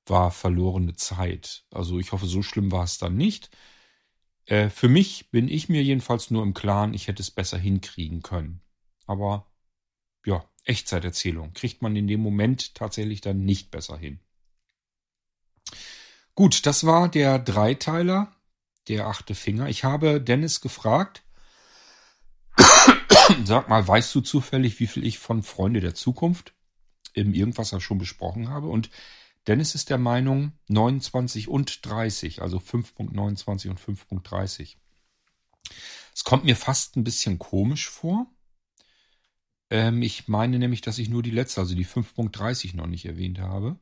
war verlorene Zeit. Also ich hoffe, so schlimm war es dann nicht. Äh, für mich bin ich mir jedenfalls nur im Klaren, ich hätte es besser hinkriegen können. Aber ja, Echtzeiterzählung kriegt man in dem Moment tatsächlich dann nicht besser hin. Gut, das war der Dreiteiler, der achte Finger. Ich habe Dennis gefragt, sag mal, weißt du zufällig, wie viel ich von Freunde der Zukunft im Irgendwas schon besprochen habe? Und Dennis ist der Meinung 29 und 30, also 5.29 und 5.30. Es kommt mir fast ein bisschen komisch vor. Ähm, ich meine nämlich, dass ich nur die letzte, also die 5.30 noch nicht erwähnt habe.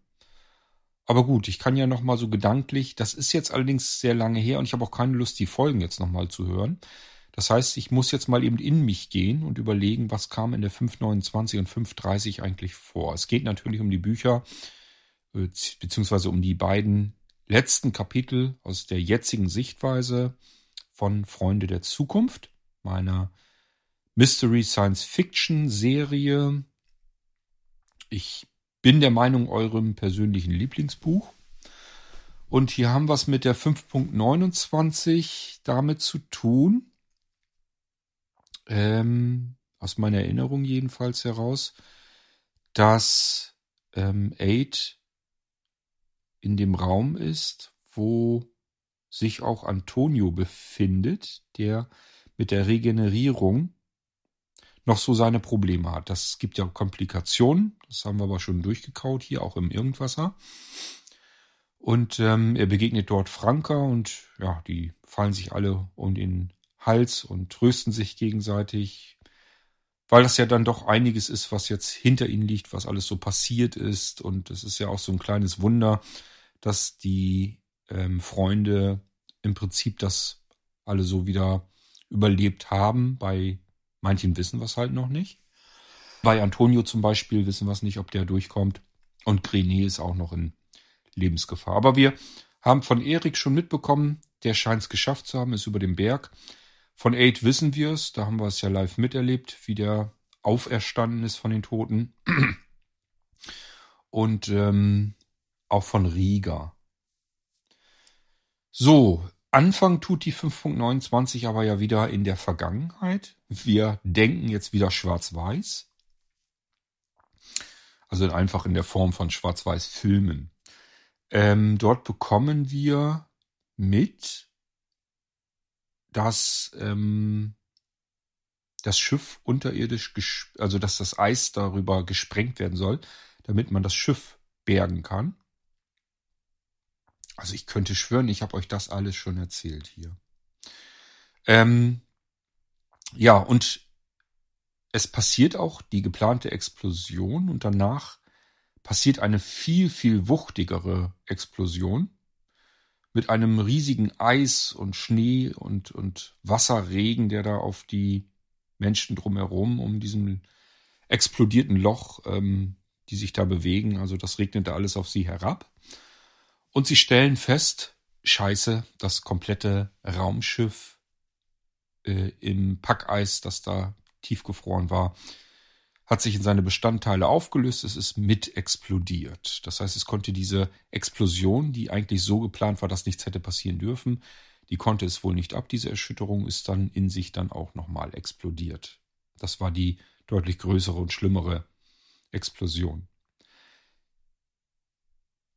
Aber gut, ich kann ja noch mal so gedanklich, das ist jetzt allerdings sehr lange her und ich habe auch keine Lust, die Folgen jetzt noch mal zu hören. Das heißt, ich muss jetzt mal eben in mich gehen und überlegen, was kam in der 529 und 530 eigentlich vor. Es geht natürlich um die Bücher, äh, beziehungsweise um die beiden letzten Kapitel aus der jetzigen Sichtweise von Freunde der Zukunft, meiner Mystery Science Fiction Serie. Ich bin der Meinung, eurem persönlichen Lieblingsbuch. Und hier haben wir es mit der 5.29 damit zu tun, ähm, aus meiner Erinnerung jedenfalls heraus, dass ähm, Aid in dem Raum ist, wo sich auch Antonio befindet, der mit der Regenerierung noch so seine Probleme hat. Das gibt ja Komplikationen, das haben wir aber schon durchgekaut hier, auch im Irgendwasser. Und ähm, er begegnet dort Franka und ja, die fallen sich alle um den Hals und trösten sich gegenseitig, weil das ja dann doch einiges ist, was jetzt hinter ihnen liegt, was alles so passiert ist. Und es ist ja auch so ein kleines Wunder, dass die ähm, Freunde im Prinzip das alle so wieder überlebt haben. Bei manchen wissen es halt noch nicht. Bei Antonio zum Beispiel wissen wir es nicht, ob der durchkommt. Und Grenet ist auch noch in Lebensgefahr. Aber wir haben von Erik schon mitbekommen, der scheint es geschafft zu haben, ist über dem Berg. Von Aid wissen wir es, da haben wir es ja live miterlebt, wie der auferstanden ist von den Toten. Und ähm, auch von Riga. So, Anfang tut die 5.29 aber ja wieder in der Vergangenheit. Wir denken jetzt wieder schwarz-weiß. Also einfach in der Form von Schwarz-Weiß-Filmen. Ähm, dort bekommen wir mit, dass ähm, das Schiff unterirdisch, also dass das Eis darüber gesprengt werden soll, damit man das Schiff bergen kann. Also ich könnte schwören, ich habe euch das alles schon erzählt hier. Ähm, ja, und es passiert auch die geplante Explosion und danach passiert eine viel, viel wuchtigere Explosion mit einem riesigen Eis und Schnee und, und Wasserregen, der da auf die Menschen drumherum, um diesem explodierten Loch, ähm, die sich da bewegen. Also das regnet da alles auf sie herab. Und sie stellen fest, scheiße, das komplette Raumschiff äh, im Packeis, das da tiefgefroren war, hat sich in seine Bestandteile aufgelöst, es ist mit explodiert. Das heißt, es konnte diese Explosion, die eigentlich so geplant war, dass nichts hätte passieren dürfen, die konnte es wohl nicht ab. Diese Erschütterung ist dann in sich dann auch nochmal explodiert. Das war die deutlich größere und schlimmere Explosion.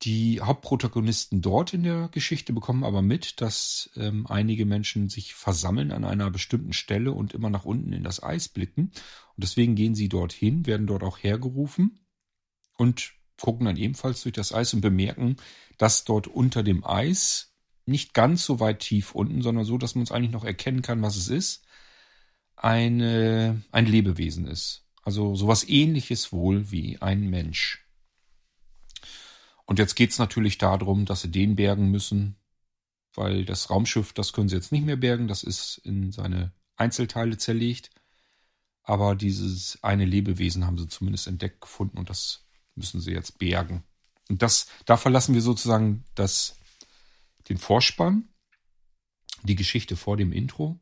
Die Hauptprotagonisten dort in der Geschichte bekommen aber mit, dass ähm, einige Menschen sich versammeln an einer bestimmten Stelle und immer nach unten in das Eis blicken. Und deswegen gehen sie dorthin, werden dort auch hergerufen und gucken dann ebenfalls durch das Eis und bemerken, dass dort unter dem Eis nicht ganz so weit tief unten, sondern so, dass man es eigentlich noch erkennen kann, was es ist, eine, ein Lebewesen ist. Also sowas ähnliches wohl wie ein Mensch. Und jetzt geht's natürlich darum, dass sie den bergen müssen, weil das Raumschiff, das können sie jetzt nicht mehr bergen, das ist in seine Einzelteile zerlegt. Aber dieses eine Lebewesen haben sie zumindest entdeckt gefunden und das müssen sie jetzt bergen. Und das, da verlassen wir sozusagen das, den Vorspann, die Geschichte vor dem Intro.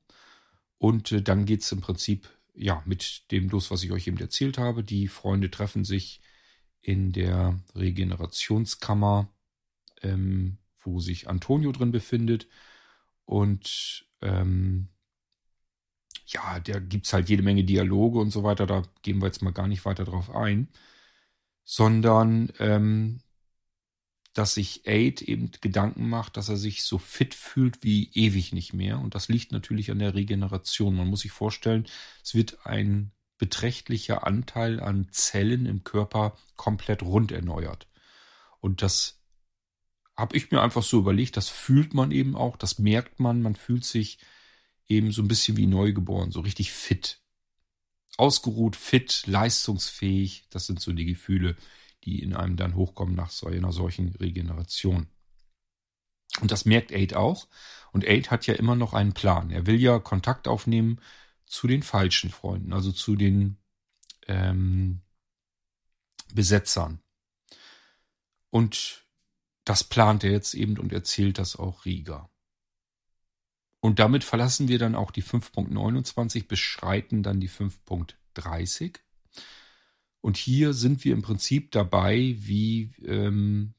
Und äh, dann geht's im Prinzip ja mit dem los, was ich euch eben erzählt habe. Die Freunde treffen sich in der Regenerationskammer, ähm, wo sich Antonio drin befindet. Und ähm, ja, da gibt's halt jede Menge Dialoge und so weiter. Da gehen wir jetzt mal gar nicht weiter drauf ein. Sondern ähm, dass sich Aid eben Gedanken macht, dass er sich so fit fühlt wie ewig nicht mehr. Und das liegt natürlich an der Regeneration. Man muss sich vorstellen, es wird ein beträchtlicher Anteil an Zellen im Körper komplett rund erneuert. Und das habe ich mir einfach so überlegt, das fühlt man eben auch, das merkt man, man fühlt sich eben so ein bisschen wie neugeboren, so richtig fit. Ausgeruht, fit, leistungsfähig, das sind so die Gefühle, die in einem dann hochkommen nach so einer solchen Regeneration. Und das merkt Aid auch. Und Aid hat ja immer noch einen Plan. Er will ja Kontakt aufnehmen zu den falschen Freunden, also zu den ähm, Besetzern. Und das plant er jetzt eben und erzählt das auch Rieger. Und damit verlassen wir dann auch die 5.29, beschreiten dann die 5.30. Und hier sind wir im Prinzip dabei, wie ähm,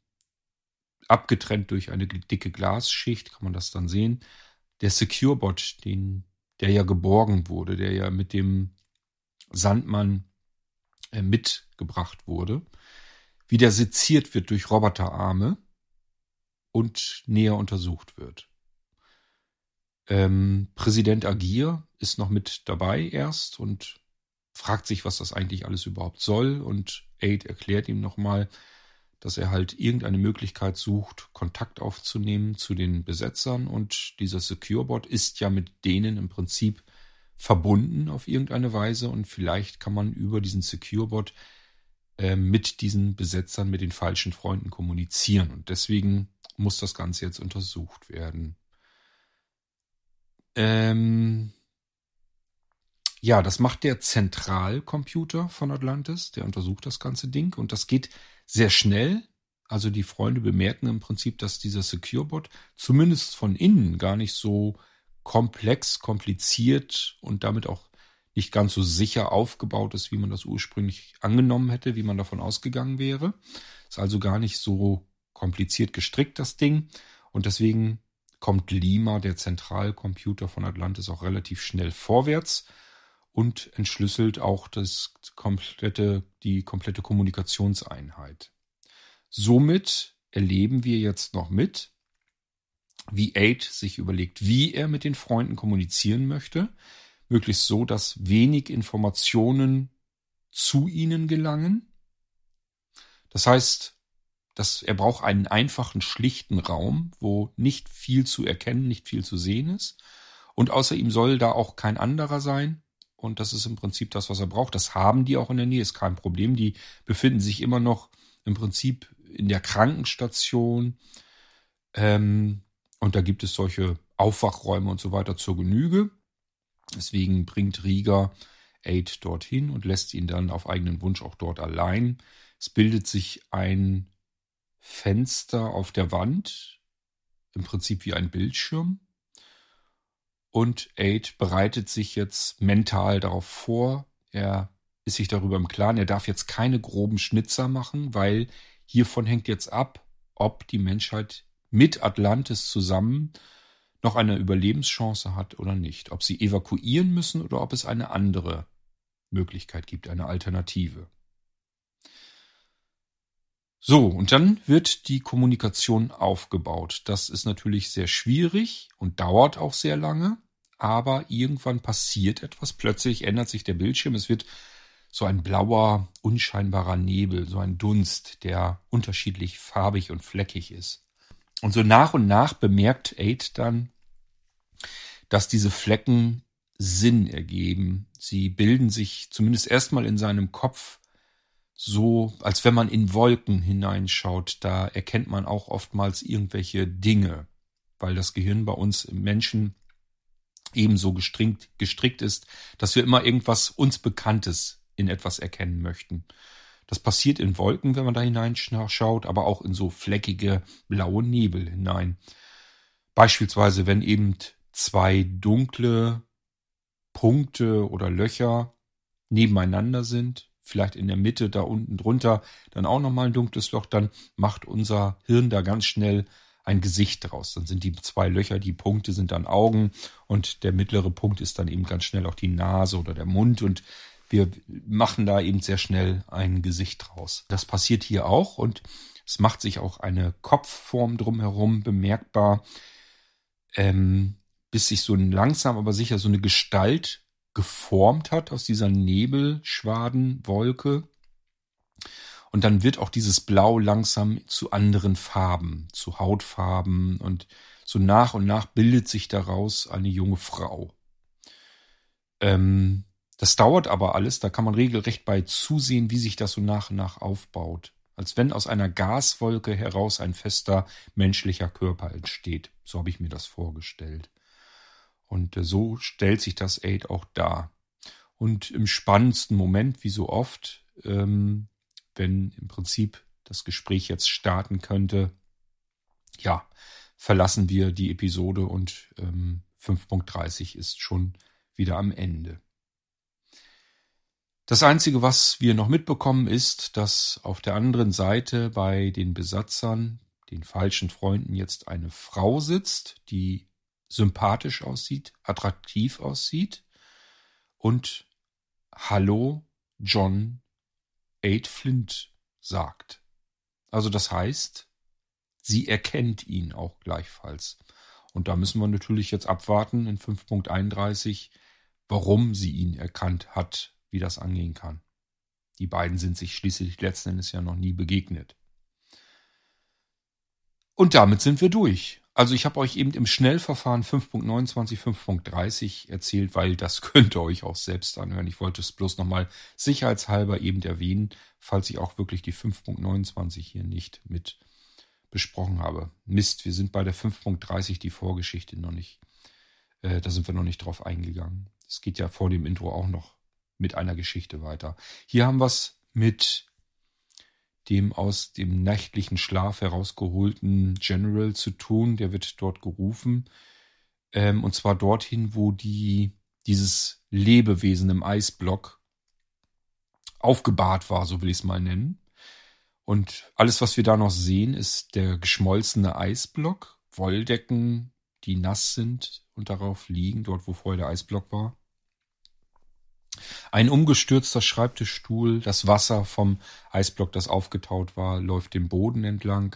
abgetrennt durch eine dicke Glasschicht, kann man das dann sehen, der Securebot, den, der ja geborgen wurde, der ja mit dem Sandmann äh, mitgebracht wurde, wie der seziert wird durch Roboterarme und näher untersucht wird. Ähm, Präsident Agir ist noch mit dabei erst und fragt sich, was das eigentlich alles überhaupt soll. Und Aid erklärt ihm nochmal, dass er halt irgendeine Möglichkeit sucht, Kontakt aufzunehmen zu den Besetzern. Und dieser Securebot ist ja mit denen im Prinzip verbunden auf irgendeine Weise. Und vielleicht kann man über diesen Securebot äh, mit diesen Besetzern, mit den falschen Freunden kommunizieren. Und deswegen muss das Ganze jetzt untersucht werden. Ähm ja, das macht der Zentralcomputer von Atlantis. Der untersucht das ganze Ding und das geht sehr schnell. Also die Freunde bemerken im Prinzip, dass dieser Securebot zumindest von innen gar nicht so komplex, kompliziert und damit auch nicht ganz so sicher aufgebaut ist, wie man das ursprünglich angenommen hätte, wie man davon ausgegangen wäre. Ist also gar nicht so kompliziert gestrickt, das Ding. Und deswegen kommt Lima, der Zentralcomputer von Atlantis, auch relativ schnell vorwärts und entschlüsselt auch das komplette, die komplette Kommunikationseinheit. Somit erleben wir jetzt noch mit, wie Aid sich überlegt, wie er mit den Freunden kommunizieren möchte, möglichst so, dass wenig Informationen zu ihnen gelangen. Das heißt, dass er braucht einen einfachen, schlichten Raum, wo nicht viel zu erkennen, nicht viel zu sehen ist. Und außer ihm soll da auch kein anderer sein. Und das ist im Prinzip das, was er braucht. Das haben die auch in der Nähe, ist kein Problem. Die befinden sich immer noch im Prinzip in der Krankenstation. Ähm, und da gibt es solche Aufwachräume und so weiter zur Genüge. Deswegen bringt Rieger Aid dorthin und lässt ihn dann auf eigenen Wunsch auch dort allein. Es bildet sich ein Fenster auf der Wand, im Prinzip wie ein Bildschirm. Und Aid bereitet sich jetzt mental darauf vor. Er ist sich darüber im Klaren, er darf jetzt keine groben Schnitzer machen, weil hiervon hängt jetzt ab, ob die Menschheit mit Atlantis zusammen noch eine Überlebenschance hat oder nicht. Ob sie evakuieren müssen oder ob es eine andere Möglichkeit gibt, eine Alternative. So, und dann wird die Kommunikation aufgebaut. Das ist natürlich sehr schwierig und dauert auch sehr lange, aber irgendwann passiert etwas. Plötzlich ändert sich der Bildschirm. Es wird so ein blauer, unscheinbarer Nebel, so ein Dunst, der unterschiedlich farbig und fleckig ist. Und so nach und nach bemerkt Aid dann, dass diese Flecken Sinn ergeben. Sie bilden sich zumindest erstmal in seinem Kopf so, als wenn man in Wolken hineinschaut, da erkennt man auch oftmals irgendwelche Dinge, weil das Gehirn bei uns im Menschen ebenso gestrickt, gestrickt ist, dass wir immer irgendwas uns Bekanntes in etwas erkennen möchten. Das passiert in Wolken, wenn man da hineinschaut, aber auch in so fleckige blaue Nebel hinein. Beispielsweise, wenn eben zwei dunkle Punkte oder Löcher nebeneinander sind, vielleicht in der Mitte, da unten drunter, dann auch nochmal ein dunkles Loch, dann macht unser Hirn da ganz schnell ein Gesicht draus. Dann sind die zwei Löcher, die Punkte sind dann Augen und der mittlere Punkt ist dann eben ganz schnell auch die Nase oder der Mund und wir machen da eben sehr schnell ein Gesicht draus. Das passiert hier auch und es macht sich auch eine Kopfform drumherum bemerkbar, ähm, bis sich so langsam aber sicher so eine Gestalt geformt hat aus dieser Nebelschwadenwolke. Und dann wird auch dieses Blau langsam zu anderen Farben, zu Hautfarben und so nach und nach bildet sich daraus eine junge Frau. Ähm, das dauert aber alles, da kann man regelrecht bei zusehen, wie sich das so nach und nach aufbaut. Als wenn aus einer Gaswolke heraus ein fester menschlicher Körper entsteht. So habe ich mir das vorgestellt. Und äh, so stellt sich das Aid auch dar. Und im spannendsten Moment, wie so oft, ähm, wenn im Prinzip das Gespräch jetzt starten könnte, ja, verlassen wir die Episode und ähm, 5.30 ist schon wieder am Ende. Das Einzige, was wir noch mitbekommen, ist, dass auf der anderen Seite bei den Besatzern, den falschen Freunden, jetzt eine Frau sitzt, die sympathisch aussieht, attraktiv aussieht und Hallo John Aid Flint sagt. Also das heißt, sie erkennt ihn auch gleichfalls. Und da müssen wir natürlich jetzt abwarten in 5.31, warum sie ihn erkannt hat, wie das angehen kann. Die beiden sind sich schließlich letzten Endes ja noch nie begegnet. Und damit sind wir durch. Also ich habe euch eben im Schnellverfahren 5.29, 5.30 erzählt, weil das könnt ihr euch auch selbst anhören. Ich wollte es bloß nochmal sicherheitshalber eben erwähnen, falls ich auch wirklich die 5.29 hier nicht mit besprochen habe. Mist, wir sind bei der 5.30 die Vorgeschichte noch nicht. Äh, da sind wir noch nicht drauf eingegangen. Es geht ja vor dem Intro auch noch mit einer Geschichte weiter. Hier haben wir es mit dem aus dem nächtlichen Schlaf herausgeholten General zu tun. Der wird dort gerufen. Ähm, und zwar dorthin, wo die, dieses Lebewesen im Eisblock aufgebahrt war, so will ich es mal nennen. Und alles, was wir da noch sehen, ist der geschmolzene Eisblock, Wolldecken, die nass sind und darauf liegen, dort wo vorher der Eisblock war. Ein umgestürzter Schreibtischstuhl, das Wasser vom Eisblock, das aufgetaut war, läuft den Boden entlang.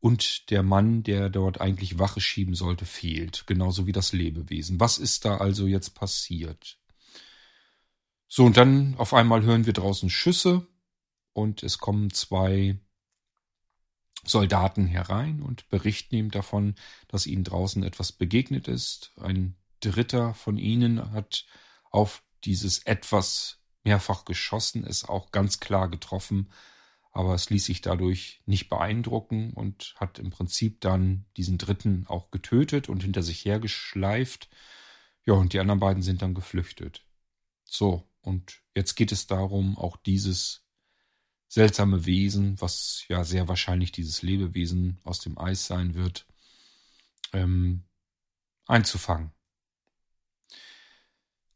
Und der Mann, der dort eigentlich Wache schieben sollte, fehlt, genauso wie das Lebewesen. Was ist da also jetzt passiert? So, und dann auf einmal hören wir draußen Schüsse und es kommen zwei Soldaten herein und berichten ihm davon, dass ihnen draußen etwas begegnet ist. Ein Dritter von ihnen hat auf dieses etwas mehrfach geschossen, ist auch ganz klar getroffen, aber es ließ sich dadurch nicht beeindrucken und hat im Prinzip dann diesen dritten auch getötet und hinter sich hergeschleift. Ja, und die anderen beiden sind dann geflüchtet. So, und jetzt geht es darum, auch dieses seltsame Wesen, was ja sehr wahrscheinlich dieses Lebewesen aus dem Eis sein wird, ähm, einzufangen.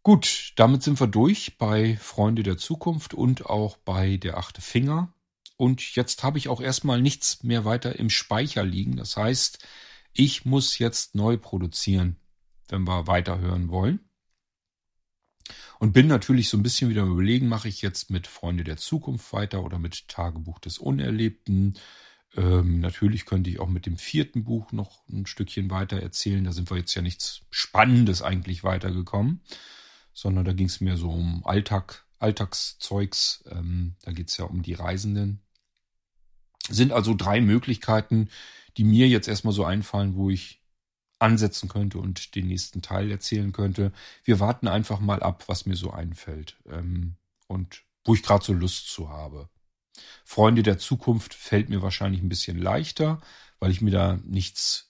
Gut, damit sind wir durch bei Freunde der Zukunft und auch bei der achte Finger. Und jetzt habe ich auch erstmal nichts mehr weiter im Speicher liegen. Das heißt, ich muss jetzt neu produzieren, wenn wir weiterhören wollen. Und bin natürlich so ein bisschen wieder überlegen, mache ich jetzt mit Freunde der Zukunft weiter oder mit Tagebuch des Unerlebten. Ähm, natürlich könnte ich auch mit dem vierten Buch noch ein Stückchen weiter erzählen. Da sind wir jetzt ja nichts Spannendes eigentlich weitergekommen sondern da ging es mehr so um Alltag, Alltagszeugs. Ähm, da geht es ja um die Reisenden. Sind also drei Möglichkeiten, die mir jetzt erstmal so einfallen, wo ich ansetzen könnte und den nächsten Teil erzählen könnte. Wir warten einfach mal ab, was mir so einfällt ähm, und wo ich gerade so Lust zu habe. Freunde der Zukunft fällt mir wahrscheinlich ein bisschen leichter, weil ich mir da nichts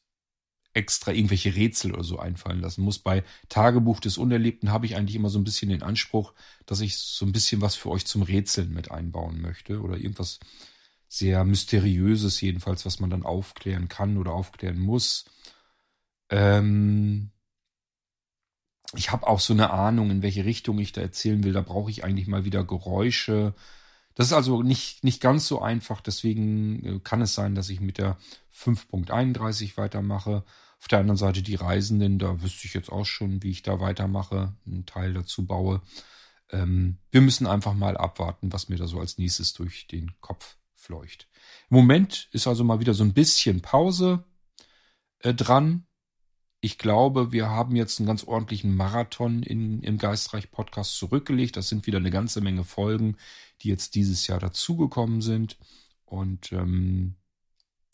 extra irgendwelche Rätsel oder so einfallen lassen muss. Bei Tagebuch des Unerlebten habe ich eigentlich immer so ein bisschen den Anspruch, dass ich so ein bisschen was für euch zum Rätseln mit einbauen möchte oder irgendwas sehr mysteriöses jedenfalls, was man dann aufklären kann oder aufklären muss. Ähm ich habe auch so eine Ahnung, in welche Richtung ich da erzählen will. Da brauche ich eigentlich mal wieder Geräusche. Das ist also nicht, nicht ganz so einfach. Deswegen äh, kann es sein, dass ich mit der 5.31 weitermache. Auf der anderen Seite die Reisenden, da wüsste ich jetzt auch schon, wie ich da weitermache, einen Teil dazu baue. Ähm, wir müssen einfach mal abwarten, was mir da so als nächstes durch den Kopf fleucht. Im Moment ist also mal wieder so ein bisschen Pause äh, dran. Ich glaube, wir haben jetzt einen ganz ordentlichen Marathon in, im Geistreich Podcast zurückgelegt. Das sind wieder eine ganze Menge Folgen, die jetzt dieses Jahr dazugekommen sind. Und ähm,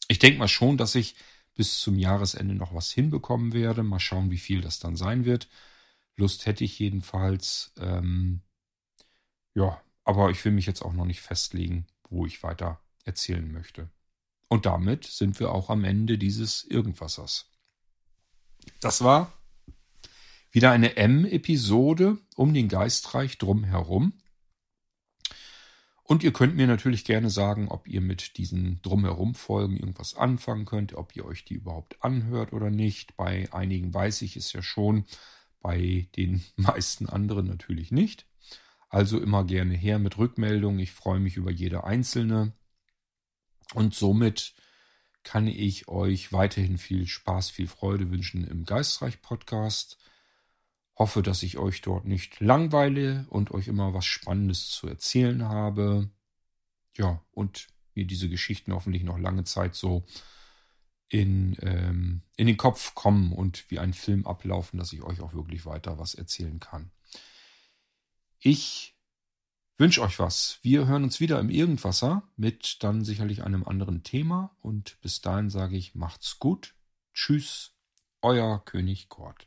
ich denke mal schon, dass ich bis zum Jahresende noch was hinbekommen werde. Mal schauen, wie viel das dann sein wird. Lust hätte ich jedenfalls. Ähm, ja, aber ich will mich jetzt auch noch nicht festlegen, wo ich weiter erzählen möchte. Und damit sind wir auch am Ende dieses Irgendwassers. Das war wieder eine M-Episode um den Geistreich drumherum. Und ihr könnt mir natürlich gerne sagen, ob ihr mit diesen drumherum Folgen irgendwas anfangen könnt, ob ihr euch die überhaupt anhört oder nicht. Bei einigen weiß ich es ja schon, bei den meisten anderen natürlich nicht. Also immer gerne her mit Rückmeldungen. Ich freue mich über jede einzelne. Und somit kann ich euch weiterhin viel Spaß, viel Freude wünschen im Geistreich Podcast. Hoffe, dass ich euch dort nicht langweile und euch immer was Spannendes zu erzählen habe. Ja, und mir diese Geschichten hoffentlich noch lange Zeit so in, ähm, in den Kopf kommen und wie ein Film ablaufen, dass ich euch auch wirklich weiter was erzählen kann. Ich wünsche euch was. Wir hören uns wieder im Irgendwasser mit dann sicherlich einem anderen Thema und bis dahin sage ich, macht's gut. Tschüss, euer König Kort.